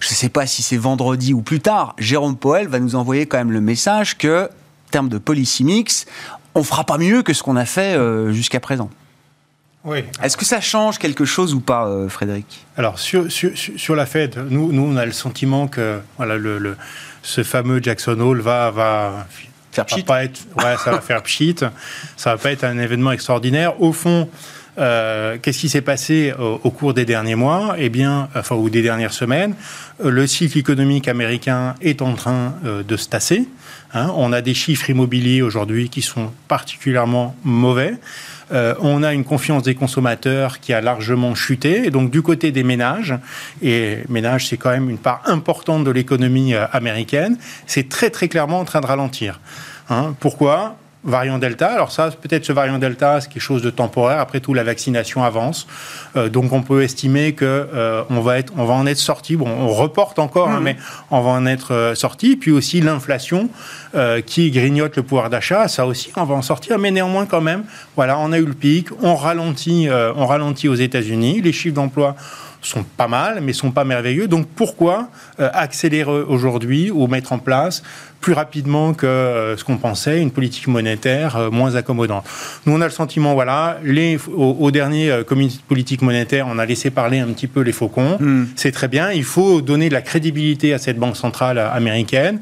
A: je ne sais pas si c'est vendredi ou plus tard, Jérôme Poel va nous envoyer quand même le message que, en termes de policy mix, on fera pas mieux que ce qu'on a fait euh, jusqu'à présent.
D: Oui.
A: Est-ce que ça change quelque chose ou pas, euh, Frédéric?
D: Alors, sur, sur, sur, la Fed, nous, nous, on a le sentiment que voilà, le, le ce fameux Jackson Hole va, va
A: faire
D: va pas être, ouais, ça va faire pchit. Ça va pas être un événement extraordinaire. Au fond, euh, qu'est-ce qui s'est passé au, cours des derniers mois? Eh bien, enfin, ou des dernières semaines, le cycle économique américain est en train de se tasser. Hein. on a des chiffres immobiliers aujourd'hui qui sont particulièrement mauvais. Euh, on a une confiance des consommateurs qui a largement chuté. Et donc, du côté des ménages, et ménages, c'est quand même une part importante de l'économie euh, américaine, c'est très, très clairement en train de ralentir. Hein. Pourquoi? Variant Delta. Alors ça, peut-être ce variant Delta, c'est quelque chose de temporaire. Après tout, la vaccination avance. Euh, donc on peut estimer que euh, on, va être, on va en être sorti. Bon, on reporte encore, hein, mmh. mais on va en être euh, sorti. Puis aussi l'inflation qui grignote le pouvoir d'achat, ça aussi, on va en sortir. Mais néanmoins, quand même, voilà, on a eu le pic. On ralentit, on ralentit aux États-Unis. Les chiffres d'emploi sont pas mal, mais sont pas merveilleux. Donc pourquoi accélérer aujourd'hui ou mettre en place plus rapidement que euh, ce qu'on pensait, une politique monétaire euh, moins accommodante? Nous, on a le sentiment, voilà, les, au, dernier euh, comité politique monétaire, on a laissé parler un petit peu les faucons. Hmm. C'est très bien, il faut donner de la crédibilité à cette banque centrale américaine,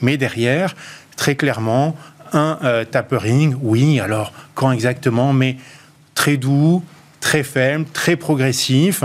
D: mais derrière, très clairement, un tapering, oui, alors quand exactement, mais très doux, très faible, très progressif,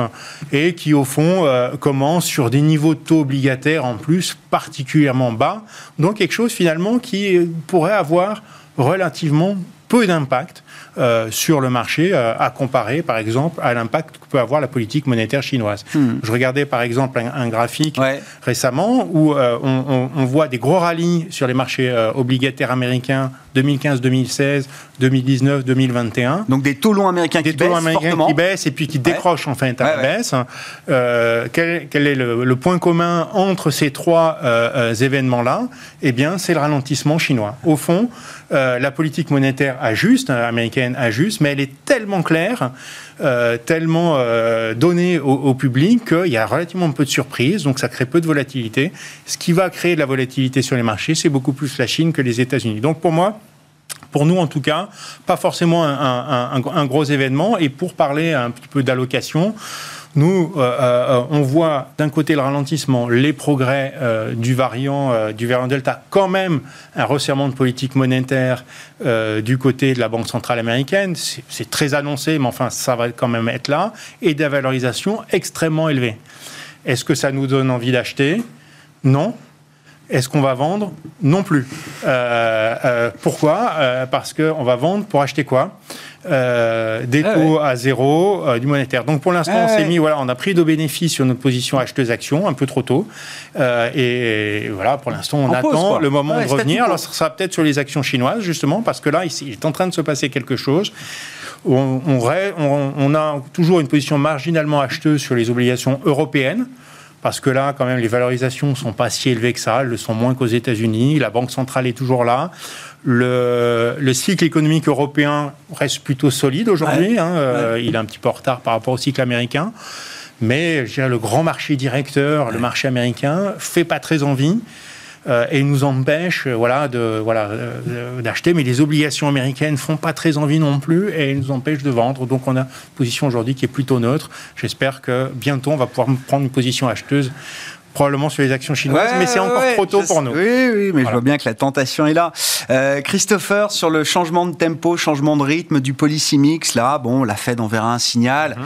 D: et qui au fond euh, commence sur des niveaux de taux obligataires en plus particulièrement bas. Donc quelque chose finalement qui pourrait avoir relativement peu d'impact euh, sur le marché euh, à comparer, par exemple, à l'impact que peut avoir la politique monétaire chinoise. Hmm. Je regardais, par exemple, un, graphique récemment où euh, on, voit des gros rallyes sur les marchés obligataires américains 2015, 2016, 2019, 2021.
A: Donc des taux longs américains
D: des
A: qui taux
D: baissent américains qui baissent et puis qui décrochent en fait à la baisse. Quel, quel, est le, point commun entre ces trois événements-là? Eh bien, c'est le ralentissement chinois. Au fond, la politique monétaire ajuste, américaine injuste, mais elle est tellement claire, euh, tellement euh, donnée au, public qu'il y a relativement peu de surprises, donc ça crée peu de volatilité. Ce qui va créer de la volatilité sur les marchés, c'est beaucoup plus la Chine que les États-Unis. Donc pour moi, pour nous en tout cas, pas forcément un, gros événement. Et pour parler un petit peu d'allocation, nous, euh, euh, on voit d'un côté le ralentissement, les progrès euh, du variant du variant Delta, quand même un resserrement de politique monétaire du côté de la Banque centrale américaine. C'est très annoncé, mais enfin, ça va quand même être là, et des valorisations extrêmement élevées. Est-ce que ça nous donne envie d'acheter? Non. Est-ce qu'on va vendre? Non plus. pourquoi? Parce qu'on va vendre pour acheter quoi? Euh, des ah taux à zéro, euh, du monétaire. Donc pour l'instant, ah on s'est mis, voilà, on a pris de bénéfices sur notre position acheteuse action, un peu trop tôt. Euh, et, voilà, pour l'instant, on attend le moment de revenir. Alors, ça sera peut-être sur les actions chinoises, justement, parce que là, il est en train de se passer quelque chose. On, on, on a toujours une position marginalement acheteuse sur les obligations européennes parce que là, quand même, les valorisations ne sont pas si élevées que ça, elles le sont moins qu'aux États-Unis. La Banque centrale est toujours là. Le, cycle économique européen reste plutôt solide aujourd'hui. Hein, euh, il est un petit peu en retard par rapport au cycle américain. Mais je dirais, le grand marché directeur, le marché américain, fait pas très envie. Euh, et nous empêche euh, voilà, de, voilà, d'acheter. Mais les obligations américaines font pas très envie non plus et nous empêchent de vendre. Donc on a une position aujourd'hui qui est plutôt neutre. J'espère que bientôt on va pouvoir prendre une position acheteuse probablement sur les actions chinoises, mais c'est encore trop tôt pour nous.
A: Oui, oui, mais je vois bien que la tentation est là. Euh, Christopher, sur le changement de tempo, changement de rythme du policy mix, là, bon, la Fed enverra un signal. Mhm.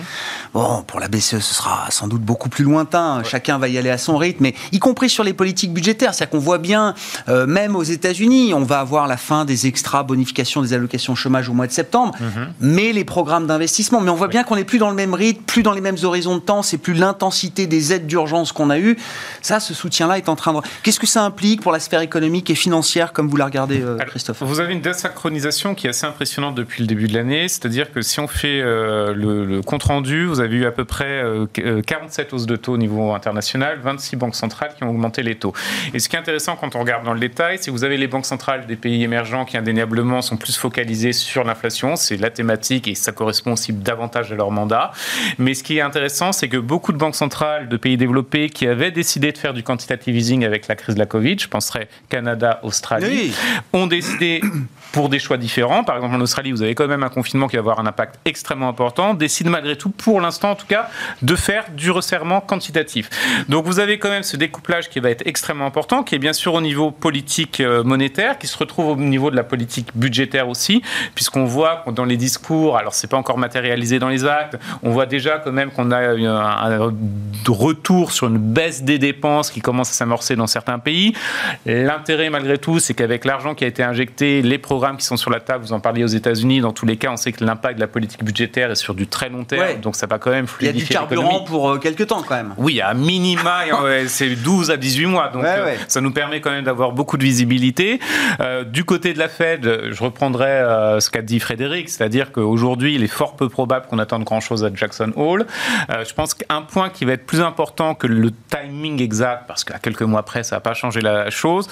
A: Bon, pour la BCE, ce sera sans doute beaucoup plus lointain. Chacun va y aller à son rythme, mais y compris sur les politiques budgétaires. C'est-à-dire qu'on voit bien, euh, même aux États-Unis, on va avoir la fin des extra bonifications des allocations chômage au mois de septembre, mhm. mais les programmes d'investissement. Mais on voit bien qu'on n'est plus dans le même rythme, plus dans les mêmes horizons de temps. C'est plus l'intensité des aides d'urgence qu'on a eues. Ça, ce soutien-là est en train de. Qu'est-ce que ça implique pour la sphère économique et financière, comme vous la regardez, euh, Christophe
C: Vous avez une désynchronisation qui est assez impressionnante depuis le début de l'année. C'est-à-dire que si on fait euh, le, compte rendu, vous avez eu à peu près 47 euh, hausses de taux au niveau international, 26 banques centrales qui ont augmenté les taux. Et ce qui est intéressant quand on regarde dans le détail, c'est que vous avez les banques centrales des pays émergents qui indéniablement sont plus focalisées sur l'inflation. C'est la thématique et ça correspond aussi davantage à leur mandat. Mais ce qui est intéressant, c'est que beaucoup de banques centrales de pays développés qui avaient décidé de faire du quantitative easing avec la crise de la Covid, je penserais Canada, Australie, ont décidé pour des choix différents. Par exemple, en Australie, vous avez quand même un confinement qui va avoir un impact extrêmement important. Décide malgré tout, pour l'instant en tout cas, de faire du resserrement quantitatif. Donc vous avez quand même ce découplage qui va être extrêmement important, qui est bien sûr au niveau politique euh, monétaire, qui se retrouve au niveau de la politique budgétaire aussi, puisqu'on voit dans les discours, alors c'est pas encore matérialisé dans les actes, on voit déjà quand même qu'on a un retour sur une baisse des dépenses qui commence à s'amorcer dans certains pays. L'intérêt malgré tout, c'est qu'avec l'argent qui a été injecté, les programmes qui sont sur la table, vous en parliez aux États-Unis, dans tous les cas, on sait que l'impact de la politique budgétaire est sur du très long terme, donc ça va quand même fluidifier
A: Il y a du carburant pour euh, quelques temps quand même.
C: Oui, à minima, c'est 12 à 18 mois, donc euh, ça nous permet quand même d'avoir beaucoup de visibilité. Euh, du côté de la Fed, je reprendrai ce qu'a dit Frédéric, c'est-à-dire qu'aujourd'hui, il est fort peu probable qu'on attende grand-chose à Jackson Hole. je pense qu'un point qui va être plus important que le timing exact, parce qu'à quelques mois près, ça n'a pas changé la chose,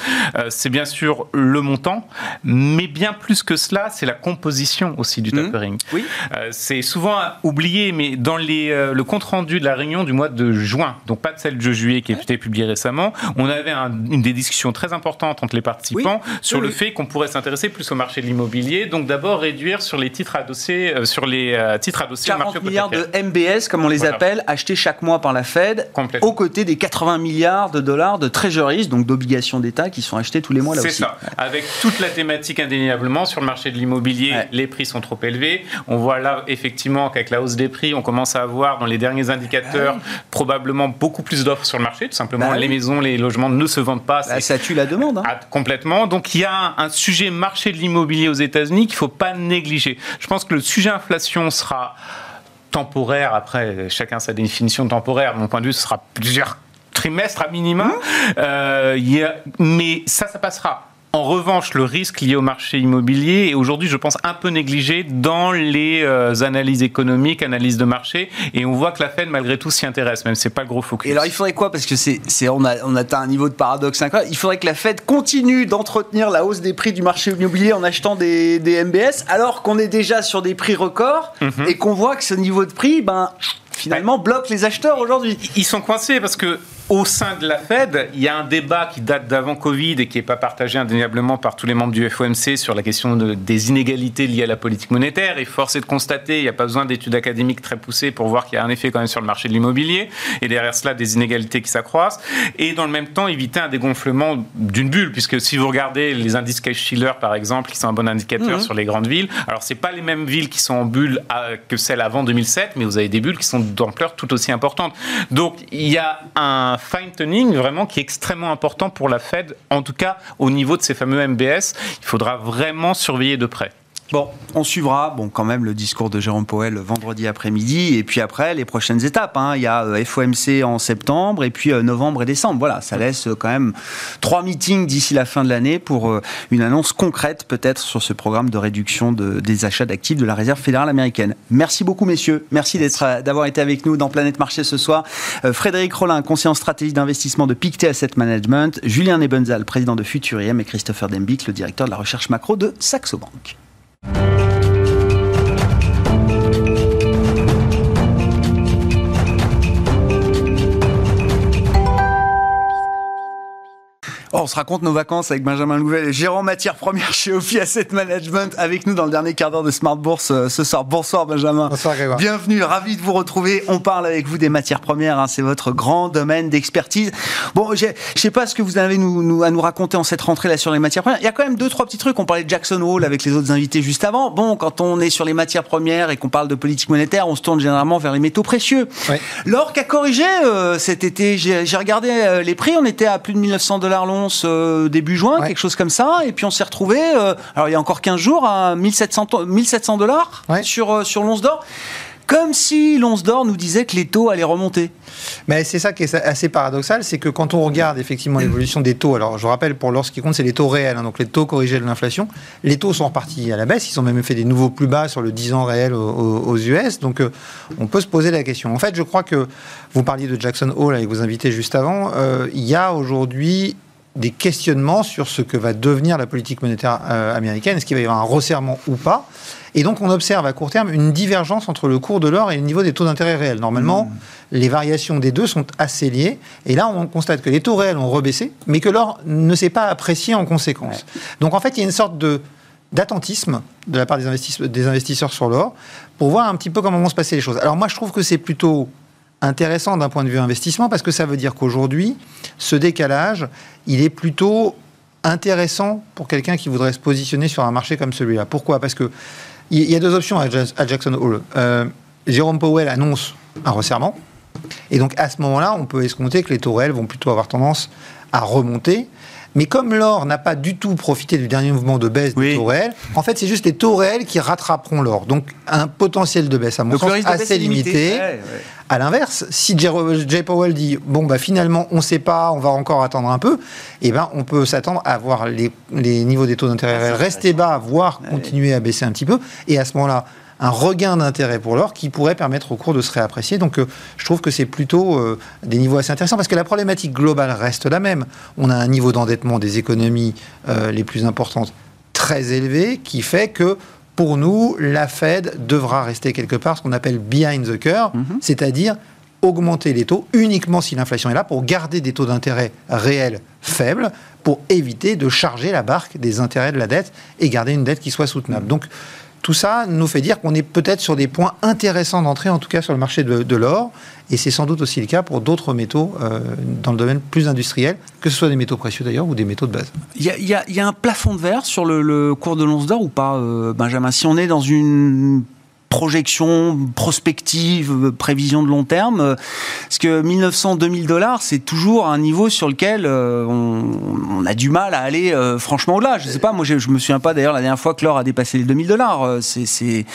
C: c'est bien sûr le montant, mais bien plus que cela, c'est la composition aussi du mmh. tapering.
A: Oui.
C: Euh, c'est souvent oublié, mais dans les, euh, le compte rendu de la réunion du mois de juin, donc pas de celle de juillet qui a été publiée récemment, on avait une des discussions très importantes entre les participants sur le fait qu'on pourrait s'intéresser plus au marché de l'immobilier, donc d'abord réduire sur les titres adossés, euh, sur les titres adossés
A: 40 marché milliards de MBS, comme on les appelle, achetés chaque mois par la Fed, aux côtés des 80 milliards de dollars de treasuries, donc d'obligations d'État qui sont achetés tous les mois là aussi.
C: C'est ça, avec toute la thématique indéniable sur le marché de l'immobilier, les prix sont trop élevés. On voit là effectivement qu'avec la hausse des prix, on commence à avoir dans les derniers indicateurs ah probablement beaucoup plus d'offres sur le marché. Tout simplement, bah les maisons, les logements ne se vendent pas.
A: Bah, ça tue la demande. Hein.
C: Ah, complètement. Donc il y a un sujet marché de l'immobilier aux États-Unis qu'il ne faut pas négliger. Je pense que le sujet inflation sera temporaire. Après, chacun sa définition temporaire. mon point de vue, ce sera plusieurs trimestres à minima. Mmh. Euh, mais ça, ça passera. En revanche, le risque lié au marché immobilier est aujourd'hui, je pense, un peu négligé dans les euh, analyses économiques, analyses de marché, et on voit que la Fed, malgré tout, s'y intéresse, même si c'est pas le gros focus.
A: Et alors, il faudrait quoi? Parce que c'est, on, a, on atteint un niveau de paradoxe incroyable. Il faudrait que la Fed continue d'entretenir la hausse des prix du marché immobilier en achetant des, MBS, alors qu'on est déjà sur des prix records mhm. et qu'on voit que ce niveau de prix, ben finalement bloque les acheteurs aujourd'hui.
C: Ils sont coincés parce que au sein de la Fed, il y a un débat qui date d'avant Covid et qui n'est pas partagé indéniablement par tous les membres du FOMC sur la question des inégalités liées à la politique monétaire. Et force est de constater, il n'y a pas besoin d'études académiques très poussées pour voir qu'il y a un effet quand même sur le marché de l'immobilier. Et derrière cela, des inégalités qui s'accroissent. Et dans le même temps, éviter un dégonflement d'une bulle, puisque si vous regardez les indices Case-Shiller, par exemple, qui sont un bon indicateur mhm. sur les grandes villes, alors c'est pas les mêmes villes qui sont en bulle que celles avant 2007, mais vous avez des bulles qui sont d'ampleur tout aussi importante. Donc il y a un fine-tuning vraiment qui est extrêmement important pour la Fed, en tout cas au niveau de ces fameux MBS. Il faudra vraiment surveiller de près.
A: Bon, on suivra, bon, quand même, le discours de Jérôme Powell vendredi après-midi, et puis après, les prochaines étapes. Hein. Il y a euh, FOMC en septembre, et puis euh, novembre et décembre. Voilà, ça laisse euh, quand même trois meetings d'ici la fin de l'année pour une annonce concrète, peut-être, sur ce programme de réduction des achats d'actifs de la Réserve fédérale américaine. Merci beaucoup, messieurs. Merci d'avoir été avec nous dans Planète Marché ce soir. Frédéric Rollin, conseiller en stratégie d'investissement de Pictet Asset Management, Julien Nebenzal, président de Futuriem, et Christopher Dembick, le directeur de la recherche macro de Saxo Bank. Oh, on se raconte nos vacances avec Benjamin Louvel gérant matière première chez Ophi Asset Management avec nous dans le dernier quart d'heure de Smart Bourse euh, ce soir. Bonsoir Benjamin.
F: Bonsoir Grégoire.
A: Bienvenue, ravi de vous retrouver. On parle avec vous des matières premières, hein. c'est votre grand domaine d'expertise. Bon, je sais pas ce que vous avez nous, à nous raconter en cette rentrée là sur les matières premières. Il y a quand même deux trois petits trucs. On parlait de Jackson Hole avec les autres invités juste avant. Bon, quand on est sur les matières premières et qu'on parle de politique monétaire, on se tourne généralement vers les métaux précieux. L'or qui a corrigé euh, cet été. J'ai regardé euh, les prix, on était à plus de 1900 dollars l'once début début juin, quelque chose comme ça. Et puis on s'est retrouvé, euh, alors il y a encore 15 jours, à 1700, 1700 dollars sur, euh, sur l'once d'or. Comme si l'once d'or nous disait que les taux allaient remonter.
F: Mais c'est ça qui est assez paradoxal, c'est que quand on regarde effectivement l'évolution des taux, alors je rappelle pour l'or ce qui compte c'est les taux réels, hein, donc les taux corrigés de l'inflation, les taux sont repartis à la baisse, ils ont même fait des nouveaux plus bas sur le 10 ans réel aux, US, donc euh, on peut se poser la question. En fait je crois que vous parliez de Jackson Hole avec vos invités juste avant, il y a aujourd'hui des questionnements sur ce que va devenir la politique monétaire euh, américaine, est-ce qu'il va y avoir un resserrement ou pas? Et donc on observe à court terme une divergence entre le cours de l'or et le niveau des taux d'intérêt réels. Normalement, mmh. les variations des deux sont assez liées, et là on constate que les taux réels ont rebaissé, mais que l'or ne s'est pas apprécié en conséquence. Donc en fait, il y a une sorte de d'attentisme de la part des, investisseurs, des investisseurs sur l'or pour voir un petit peu comment vont se passer les choses. Alors moi, je trouve que c'est plutôt intéressant d'un point de vue investissement parce que ça veut dire qu'aujourd'hui, ce décalage, il est plutôt intéressant pour quelqu'un qui voudrait se positionner sur un marché comme celui-là. Pourquoi? Parce que il y a deux options à Jackson Hole. Euh, Jérôme Powell annonce un resserrement. Et donc à ce moment-là, on peut escompter que les taux réels vont plutôt avoir tendance à remonter. Mais comme l'or n'a pas du tout profité du dernier mouvement de baisse des taux réels, en fait, c'est juste les taux réels qui rattraperont l'or. Donc, un potentiel de baisse, à mon sens, assez limité. À l'inverse, si Jay Powell dit bon bah finalement on ne sait pas, on va encore attendre un peu, eh ben on peut s'attendre à voir les, niveaux des taux d'intérêt ah, rester bas, voire continuer à baisser un petit peu. Et à ce moment-là, un regain d'intérêt pour l'or qui pourrait permettre au cours de se réapprécier. Donc euh, je trouve que c'est plutôt euh, des niveaux assez intéressants parce que la problématique globale reste la même. On a un niveau d'endettement des économies euh, les plus importantes très élevé qui fait que pour nous, la Fed devra rester quelque part ce qu'on appelle behind the curve, mhm. c'est-à-dire augmenter les taux uniquement si l'inflation est là pour garder des taux d'intérêt réels faibles pour éviter de charger la barque des intérêts de la dette et garder une dette qui soit soutenable. Mhm. Donc tout ça nous fait dire qu'on est peut-être sur des points intéressants d'entrée, en tout cas sur le marché de, l'or, et c'est sans doute aussi le cas pour d'autres métaux euh, dans le domaine plus industriel, que ce soit des métaux précieux d'ailleurs ou des métaux de base.
A: Il y, a, un plafond de verre sur le, cours de l'once d'or ou pas, euh, Benjamin? Si on est dans une projection prospective, prévision de long terme. Parce que 1900-2000 dollars, c'est toujours un niveau sur lequel euh, on, a du mal à aller euh, franchement au-delà. Je sais pas, moi je, je me souviens pas d'ailleurs la dernière fois que l'or a dépassé les 2000 dollars. Euh, c'est,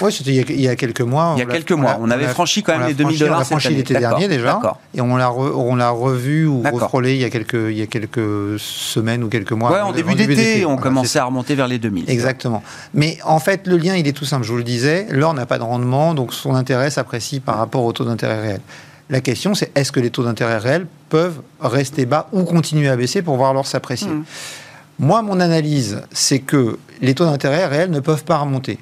F: Oui, c'était il, y a quelques mois.
A: Il y a quelques mois. On, avait franchi quand même les 2000 dollars. On
F: l'a franchi l'été dernier déjà. Et on l'a, on l'a revu ou refrôlé il y, a quelques, il y a quelques semaines ou quelques mois.
A: Ouais, en, début, d'été, on commençait à remonter vers les 2000.
F: Exactement. Mais en fait, le lien, il est tout simple. Je vous le disais, l'or n'a pas de rendement, donc son intérêt s'apprécie par rapport au taux d'intérêt réel. La question, c'est est-ce que les taux d'intérêt réels peuvent rester bas ou continuer à baisser pour voir l'or s'apprécier mmh. Moi, mon analyse, c'est que les taux d'intérêt réels ne peuvent pas remonter.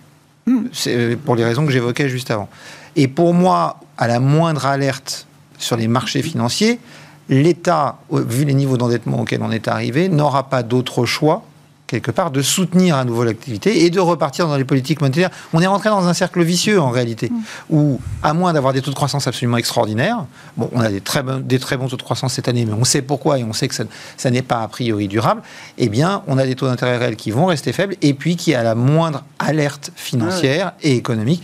F: Mmh. C'est euh, pour les raisons que j'évoquais juste avant. Et pour moi, à la moindre alerte sur les marchés financiers, l'État, vu les niveaux d'endettement auxquels on est arrivé, n'aura pas d'autre choix quelque part, de soutenir à nouveau l'activité et de repartir dans les politiques monétaires. On est rentré dans un cercle vicieux en réalité, mm. où à moins d'avoir des taux de croissance absolument extraordinaires, bon, on a des très, bons, des très bons taux de croissance cette année, mais on sait pourquoi et on sait que ça, ça n'est pas a priori durable, eh bien, on a des taux d'intérêt réels qui vont rester faibles et puis qui, à la moindre alerte financière et économique,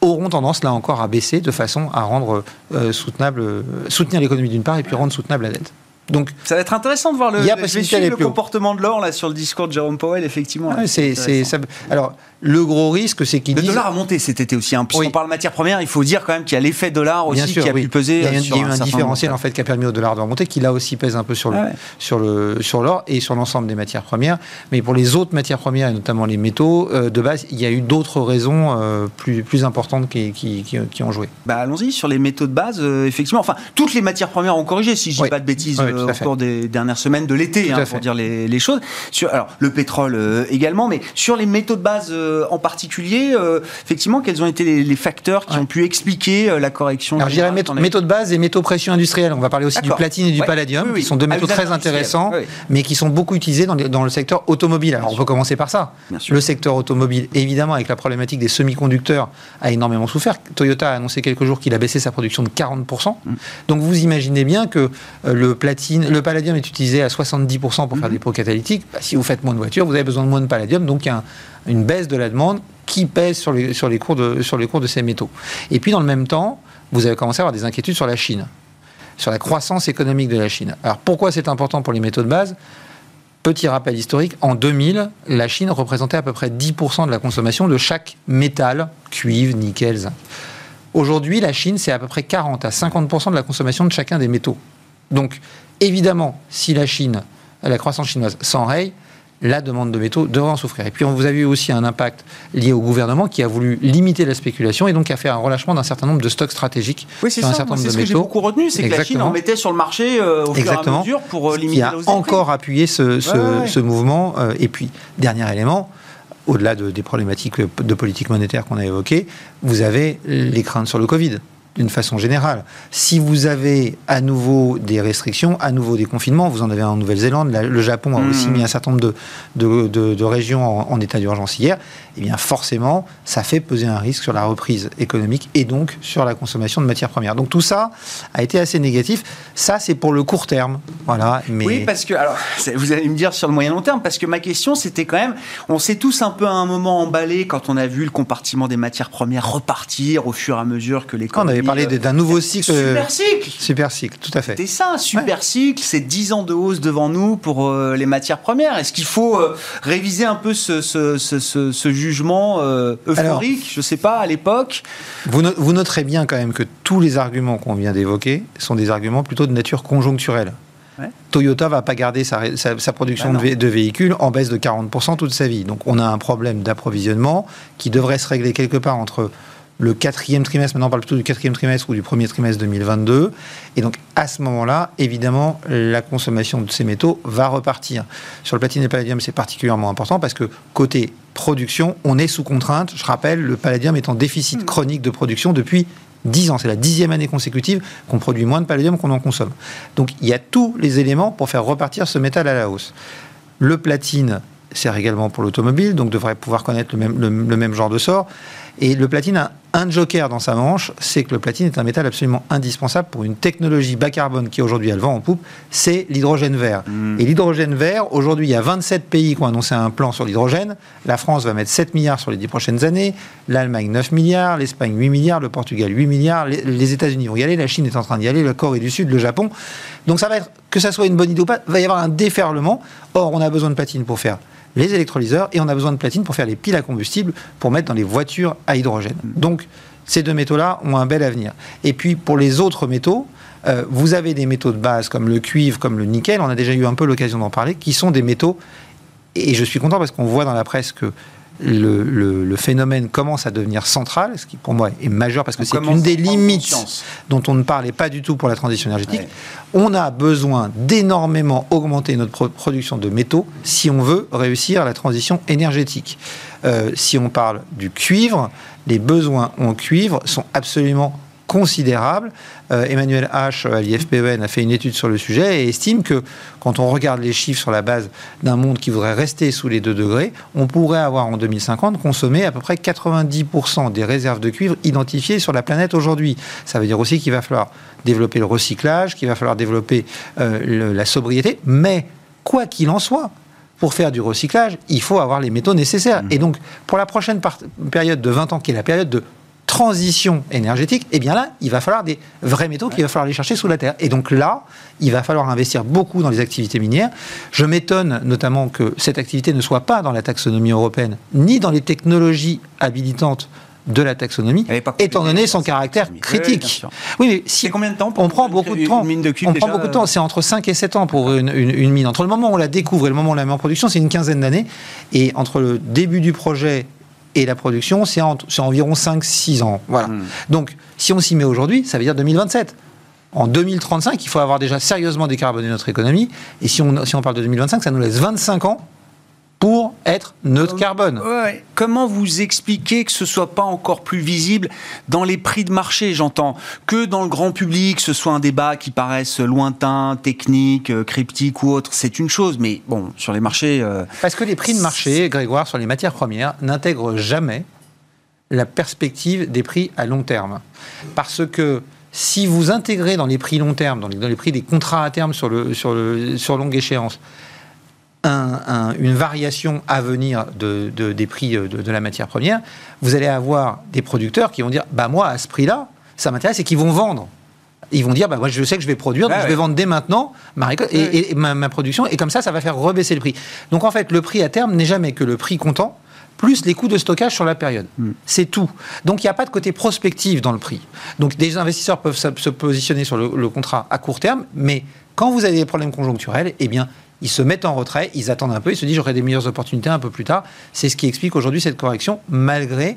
F: auront tendance là encore à baisser de façon à rendre euh, soutenable, euh, soutenir l'économie d'une part et puis rendre soutenable la dette.
A: Donc, ça va être intéressant de voir le, le comportement de l'or là sur le discours de Jérôme Powell, effectivement.
F: c'est, alors, le gros risque, c'est qu'il
A: Le dollar a monté cet été aussi. Hein. Puisqu'on parle matière première, il faut dire quand même qu'il y a l'effet dollar aussi qui a pu peser.
F: Il y a, il y a eu un, différentiel en fait qui a permis au dollar de remonter, qui là aussi pèse un peu sur le, ah sur le sur l'or et sur l'ensemble des matières premières. Mais pour les autres matières premières, et notamment les métaux euh, de base, il y a eu d'autres raisons euh, plus plus importantes qui, qui, qui, ont joué.
A: Bah allons-y sur les métaux de base. Euh, effectivement, enfin toutes les matières premières ont corrigé, si je dis pas de bêtises, au cours des dernières semaines de l'été, hein, pour dire les, les, choses. Sur alors le pétrole également, mais sur les métaux de base en particulier euh, effectivement, quels ont été les, facteurs qui ont pu expliquer euh, la correction
F: Alors, je dirais métaux, de base et métaux précieux industriels. On va parler aussi du platine et du palladium, qui sont deux métaux très intéressants, mais qui sont beaucoup utilisés dans, dans le secteur automobile. Alors, on peut commencer par ça. Le secteur automobile, évidemment, avec la problématique des semi-conducteurs, a énormément souffert. Toyota a annoncé quelques jours qu'il a baissé sa production de 40%. Mm. Donc, vous imaginez bien que euh, le platine, le palladium est utilisé à 70% pour faire mm-hmm. des pots catalytiques. Bah, si vous faites moins de voitures, vous avez besoin de moins de palladium. Donc, il y a une baisse de la demande qui pèse sur les, sur, les cours de, sur les cours de ces métaux. Et puis, dans le même temps, vous avez commencé à avoir des inquiétudes sur la Chine, sur la croissance économique de la Chine. Alors, pourquoi c'est important pour les métaux de base? Petit rappel historique, en 2000, la Chine représentait à peu près 10% de la consommation de chaque métal, cuivre, nickel, zinc. Aujourd'hui, la Chine, c'est à peu près 40 à 50% de la consommation de chacun des métaux. Donc, évidemment, si la Chine, la croissance chinoise s'enraye, la demande de métaux devrait en souffrir. Et puis, vous avez eu aussi un impact lié au gouvernement qui a voulu limiter la spéculation et donc a fait un relâchement d'un certain nombre de stocks stratégiques.
A: Oui, c'est ça. C'est ce que j'ai beaucoup retenu, c'est que la Chine en mettait sur le marché euh, au fur et à mesure pour euh, limiter
F: qui a encore appuyé ce, mouvement. Euh, et puis, dernier élément, au-delà des problématiques de politique monétaire qu'on a évoquées, vous avez les craintes sur le Covid d'une façon générale. Si vous avez à nouveau des restrictions, à nouveau des confinements, vous en avez en Nouvelle-Zélande, le Japon a aussi mmh. mis un certain nombre de, de, régions en, état d'urgence hier, eh bien forcément, ça fait peser un risque sur la reprise économique et donc sur la consommation de matières premières. Donc tout ça a été assez négatif. Ça, c'est pour le court terme. Voilà,
A: mais... Oui, parce que, alors, vous allez me dire sur le moyen long terme, parce que ma question, c'était quand même, on s'est tous un peu à un moment emballé quand on a vu le compartiment des matières premières repartir au fur et à mesure que l'économie
F: parler d'un nouveau cycle.
A: Super cycle
F: Super cycle, tout à fait.
A: C'est ça, un super cycle, c'est 10 ans de hausse devant nous pour euh, les matières premières. Est-ce qu'il faut euh, réviser un peu ce, ce, jugement euh, euphorique, je ne sais pas, à l'époque?
F: vous, vous noterez bien quand même que tous les arguments qu'on vient d'évoquer sont des arguments plutôt de nature conjoncturelle. Toyota Toyota va pas garder sa, sa, production bah de, de, véhicules en baisse de 40% toute sa vie. Donc on a un problème d'approvisionnement qui devrait se régler quelque part entre le quatrième trimestre, maintenant on parle plutôt du quatrième trimestre ou du premier trimestre 2022. Et donc à ce moment-là, évidemment, la consommation de ces métaux va repartir. Sur le platine et le palladium, c'est particulièrement important parce que côté production, on est sous contrainte. Je rappelle, le palladium est en déficit hmm. chronique de production depuis 10 ans. C'est la dixième année consécutive qu'on produit moins de palladium qu'on en consomme. Donc il y a tous les éléments pour faire repartir ce métal à la hausse. Le platine sert également pour l'automobile, donc devrait pouvoir connaître le même, le même genre de sort. Et le platine a un joker dans sa manche, c'est que le platine est un métal absolument indispensable pour une technologie bas carbone qui aujourd'hui a le vent en poupe, c'est l'hydrogène vert. Mm. Et l'hydrogène vert, aujourd'hui, il y a 27 pays qui ont annoncé un plan sur l'hydrogène. La France va mettre 7 milliards sur les 10 prochaines années, l'Allemagne 9 milliards, l'Espagne 8 milliards, le Portugal 8 milliards, les, États-Unis vont y aller, la Chine est en train d'y aller, la Corée du Sud, le Japon. Donc ça va être, que ça soit une bonne idée ou pas, il va y avoir un déferlement. Or, on a besoin de platine pour faire les électrolyseurs, et on a besoin de platine pour faire les piles à combustible, pour mettre dans les voitures à hydrogène. Donc, ces deux métaux-là ont un bel avenir. Et puis, pour les autres métaux, euh, vous avez des métaux de base comme le cuivre, comme le nickel, on a déjà eu un peu l'occasion d'en parler, qui sont des métaux, et je suis content parce qu'on voit dans la presse que le, phénomène commence à devenir central, ce qui pour moi est majeur parce que c'est une des limites dont on ne parlait pas du tout pour la transition énergétique. On a besoin d'énormément augmenter notre production de métaux si on veut réussir la transition énergétique. Euh, si on parle du cuivre, les besoins en cuivre sont absolument considérable. Euh, Emmanuel H. à l'IFPEN a fait une étude sur le sujet et estime que quand on regarde les chiffres sur la base d'un monde qui voudrait rester sous les 2 degrés, on pourrait avoir en 2050 consommé à peu près 90% des réserves de cuivre identifiées sur la planète aujourd'hui. Ça veut dire aussi qu'il va falloir développer le recyclage, qu'il va falloir développer euh, la sobriété, mais quoi qu'il en soit, pour faire du recyclage, il faut avoir les métaux nécessaires. Mmh. Et donc, pour la prochaine période de 20 ans, qui est la période de transition énergétique, eh bien là, il va falloir des vrais métaux qu'il va falloir aller chercher sous la terre. Et donc là, il va falloir investir beaucoup dans les activités minières. Je m'étonne notamment que cette activité ne soit pas dans la taxonomie européenne, ni dans les technologies habilitantes de la taxonomie, étant donné son caractère critique.
A: Oui, mais si combien de temps
F: On prend beaucoup de temps.
A: Mine de
F: on prend beaucoup de temps. C'est entre 5 et 7 ans pour une, mine. Entre le moment où on la découvre et le moment où on la met en production, c'est une quinzaine d'années. Et entre le début du projet et la production, c'est environ 5-6 ans. Voilà. Hmm. Donc, si on s'y met aujourd'hui, ça veut dire 2027. En 2035, il faut avoir déjà sérieusement décarboné notre économie. Et si on, si on parle de 2025, ça nous laisse 25 ans pour être neutre carbone.
A: Comment vous expliquez que ce soit pas encore plus visible dans les prix de marché, j'entends, que dans le grand public, ce soit un débat qui paraisse lointain, technique, euh, cryptique ou autre, c'est une chose, mais bon, sur les marchés... Euh,
F: Parce que les prix de marché, Grégoire, sur les matières premières, n'intègrent jamais la perspective des prix à long terme. Parce que si vous intégrez dans les prix long terme, dans les, prix des contrats à terme sur, le, sur, le, sur longue échéance, une variation à venir de, des prix euh, de, la matière première, vous allez avoir des producteurs qui vont dire bah moi à ce prix-là, ça m'intéresse et qui vont vendre. Ils vont dire bah moi je sais que je vais produire, donc je vais vendre dès maintenant ma, et, ma, production et comme ça ça va faire rebaisser le prix. Donc en fait le prix à terme n'est jamais que le prix comptant plus les coûts de stockage sur la période. Hmm. C'est tout. Donc il n'y a pas de côté prospectif dans le prix. Donc des investisseurs peuvent se positionner sur le, le contrat à court terme, mais quand vous avez des problèmes conjoncturels, eh bien, ils se mettent en retrait, ils attendent un peu, ils se disent j'aurai des meilleures opportunités un peu plus tard. C'est ce qui explique aujourd'hui cette correction, malgré,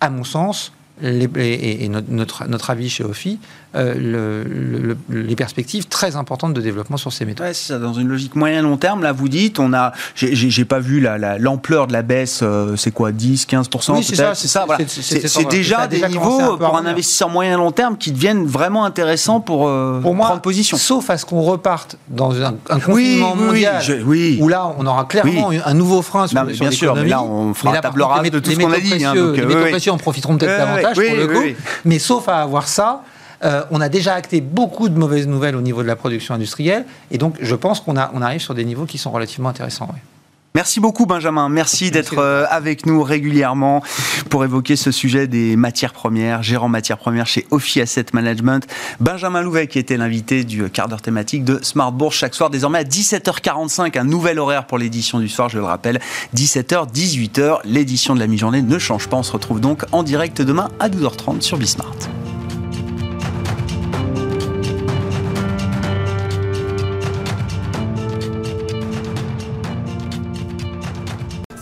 F: à mon sens, et, notre, notre, avis chez OFI, euh, les perspectives très importantes de développement sur ces métaux.
A: Ouais, ça, dans une logique moyen-long terme, là, vous dites, on a, j'ai pas vu l'ampleur de la baisse, euh, c'est quoi, 10, 15
F: Oui, c'est ça.
A: C'est ça, C'est déjà des niveaux pour un investisseur moyen-long terme qui deviennent vraiment intéressants pour, euh, pour moi, prendre position.
F: Sauf à ce qu'on reparte dans un, un confinement mondial, oui, où là, on aura clairement un nouveau frein sur,
A: non, Bien sûr, mais là, on fera table rase de tout ce qu'on a dit.
F: Hein, les métaux précieux en profiteront peut-être davantage pour le coup. Mais sauf à avoir ça, euh, on a déjà acté beaucoup de mauvaises nouvelles au niveau de la production industrielle. Et donc, je pense qu'on on arrive sur des niveaux qui sont relativement intéressants.
A: Merci beaucoup Benjamin, merci, d'être euh, avec nous régulièrement pour évoquer ce sujet des matières premières, gérant matières premières chez Ophi Asset Management. Benjamin Louvet qui était l'invité du quart d'heure thématique de Smart Bourse chaque soir désormais à 17h45, un nouvel horaire pour l'édition du soir, je le rappelle, 17h, 18h, l'édition de la mi-journée ne change pas, on se retrouve donc en direct demain à 12h30 sur Bismart.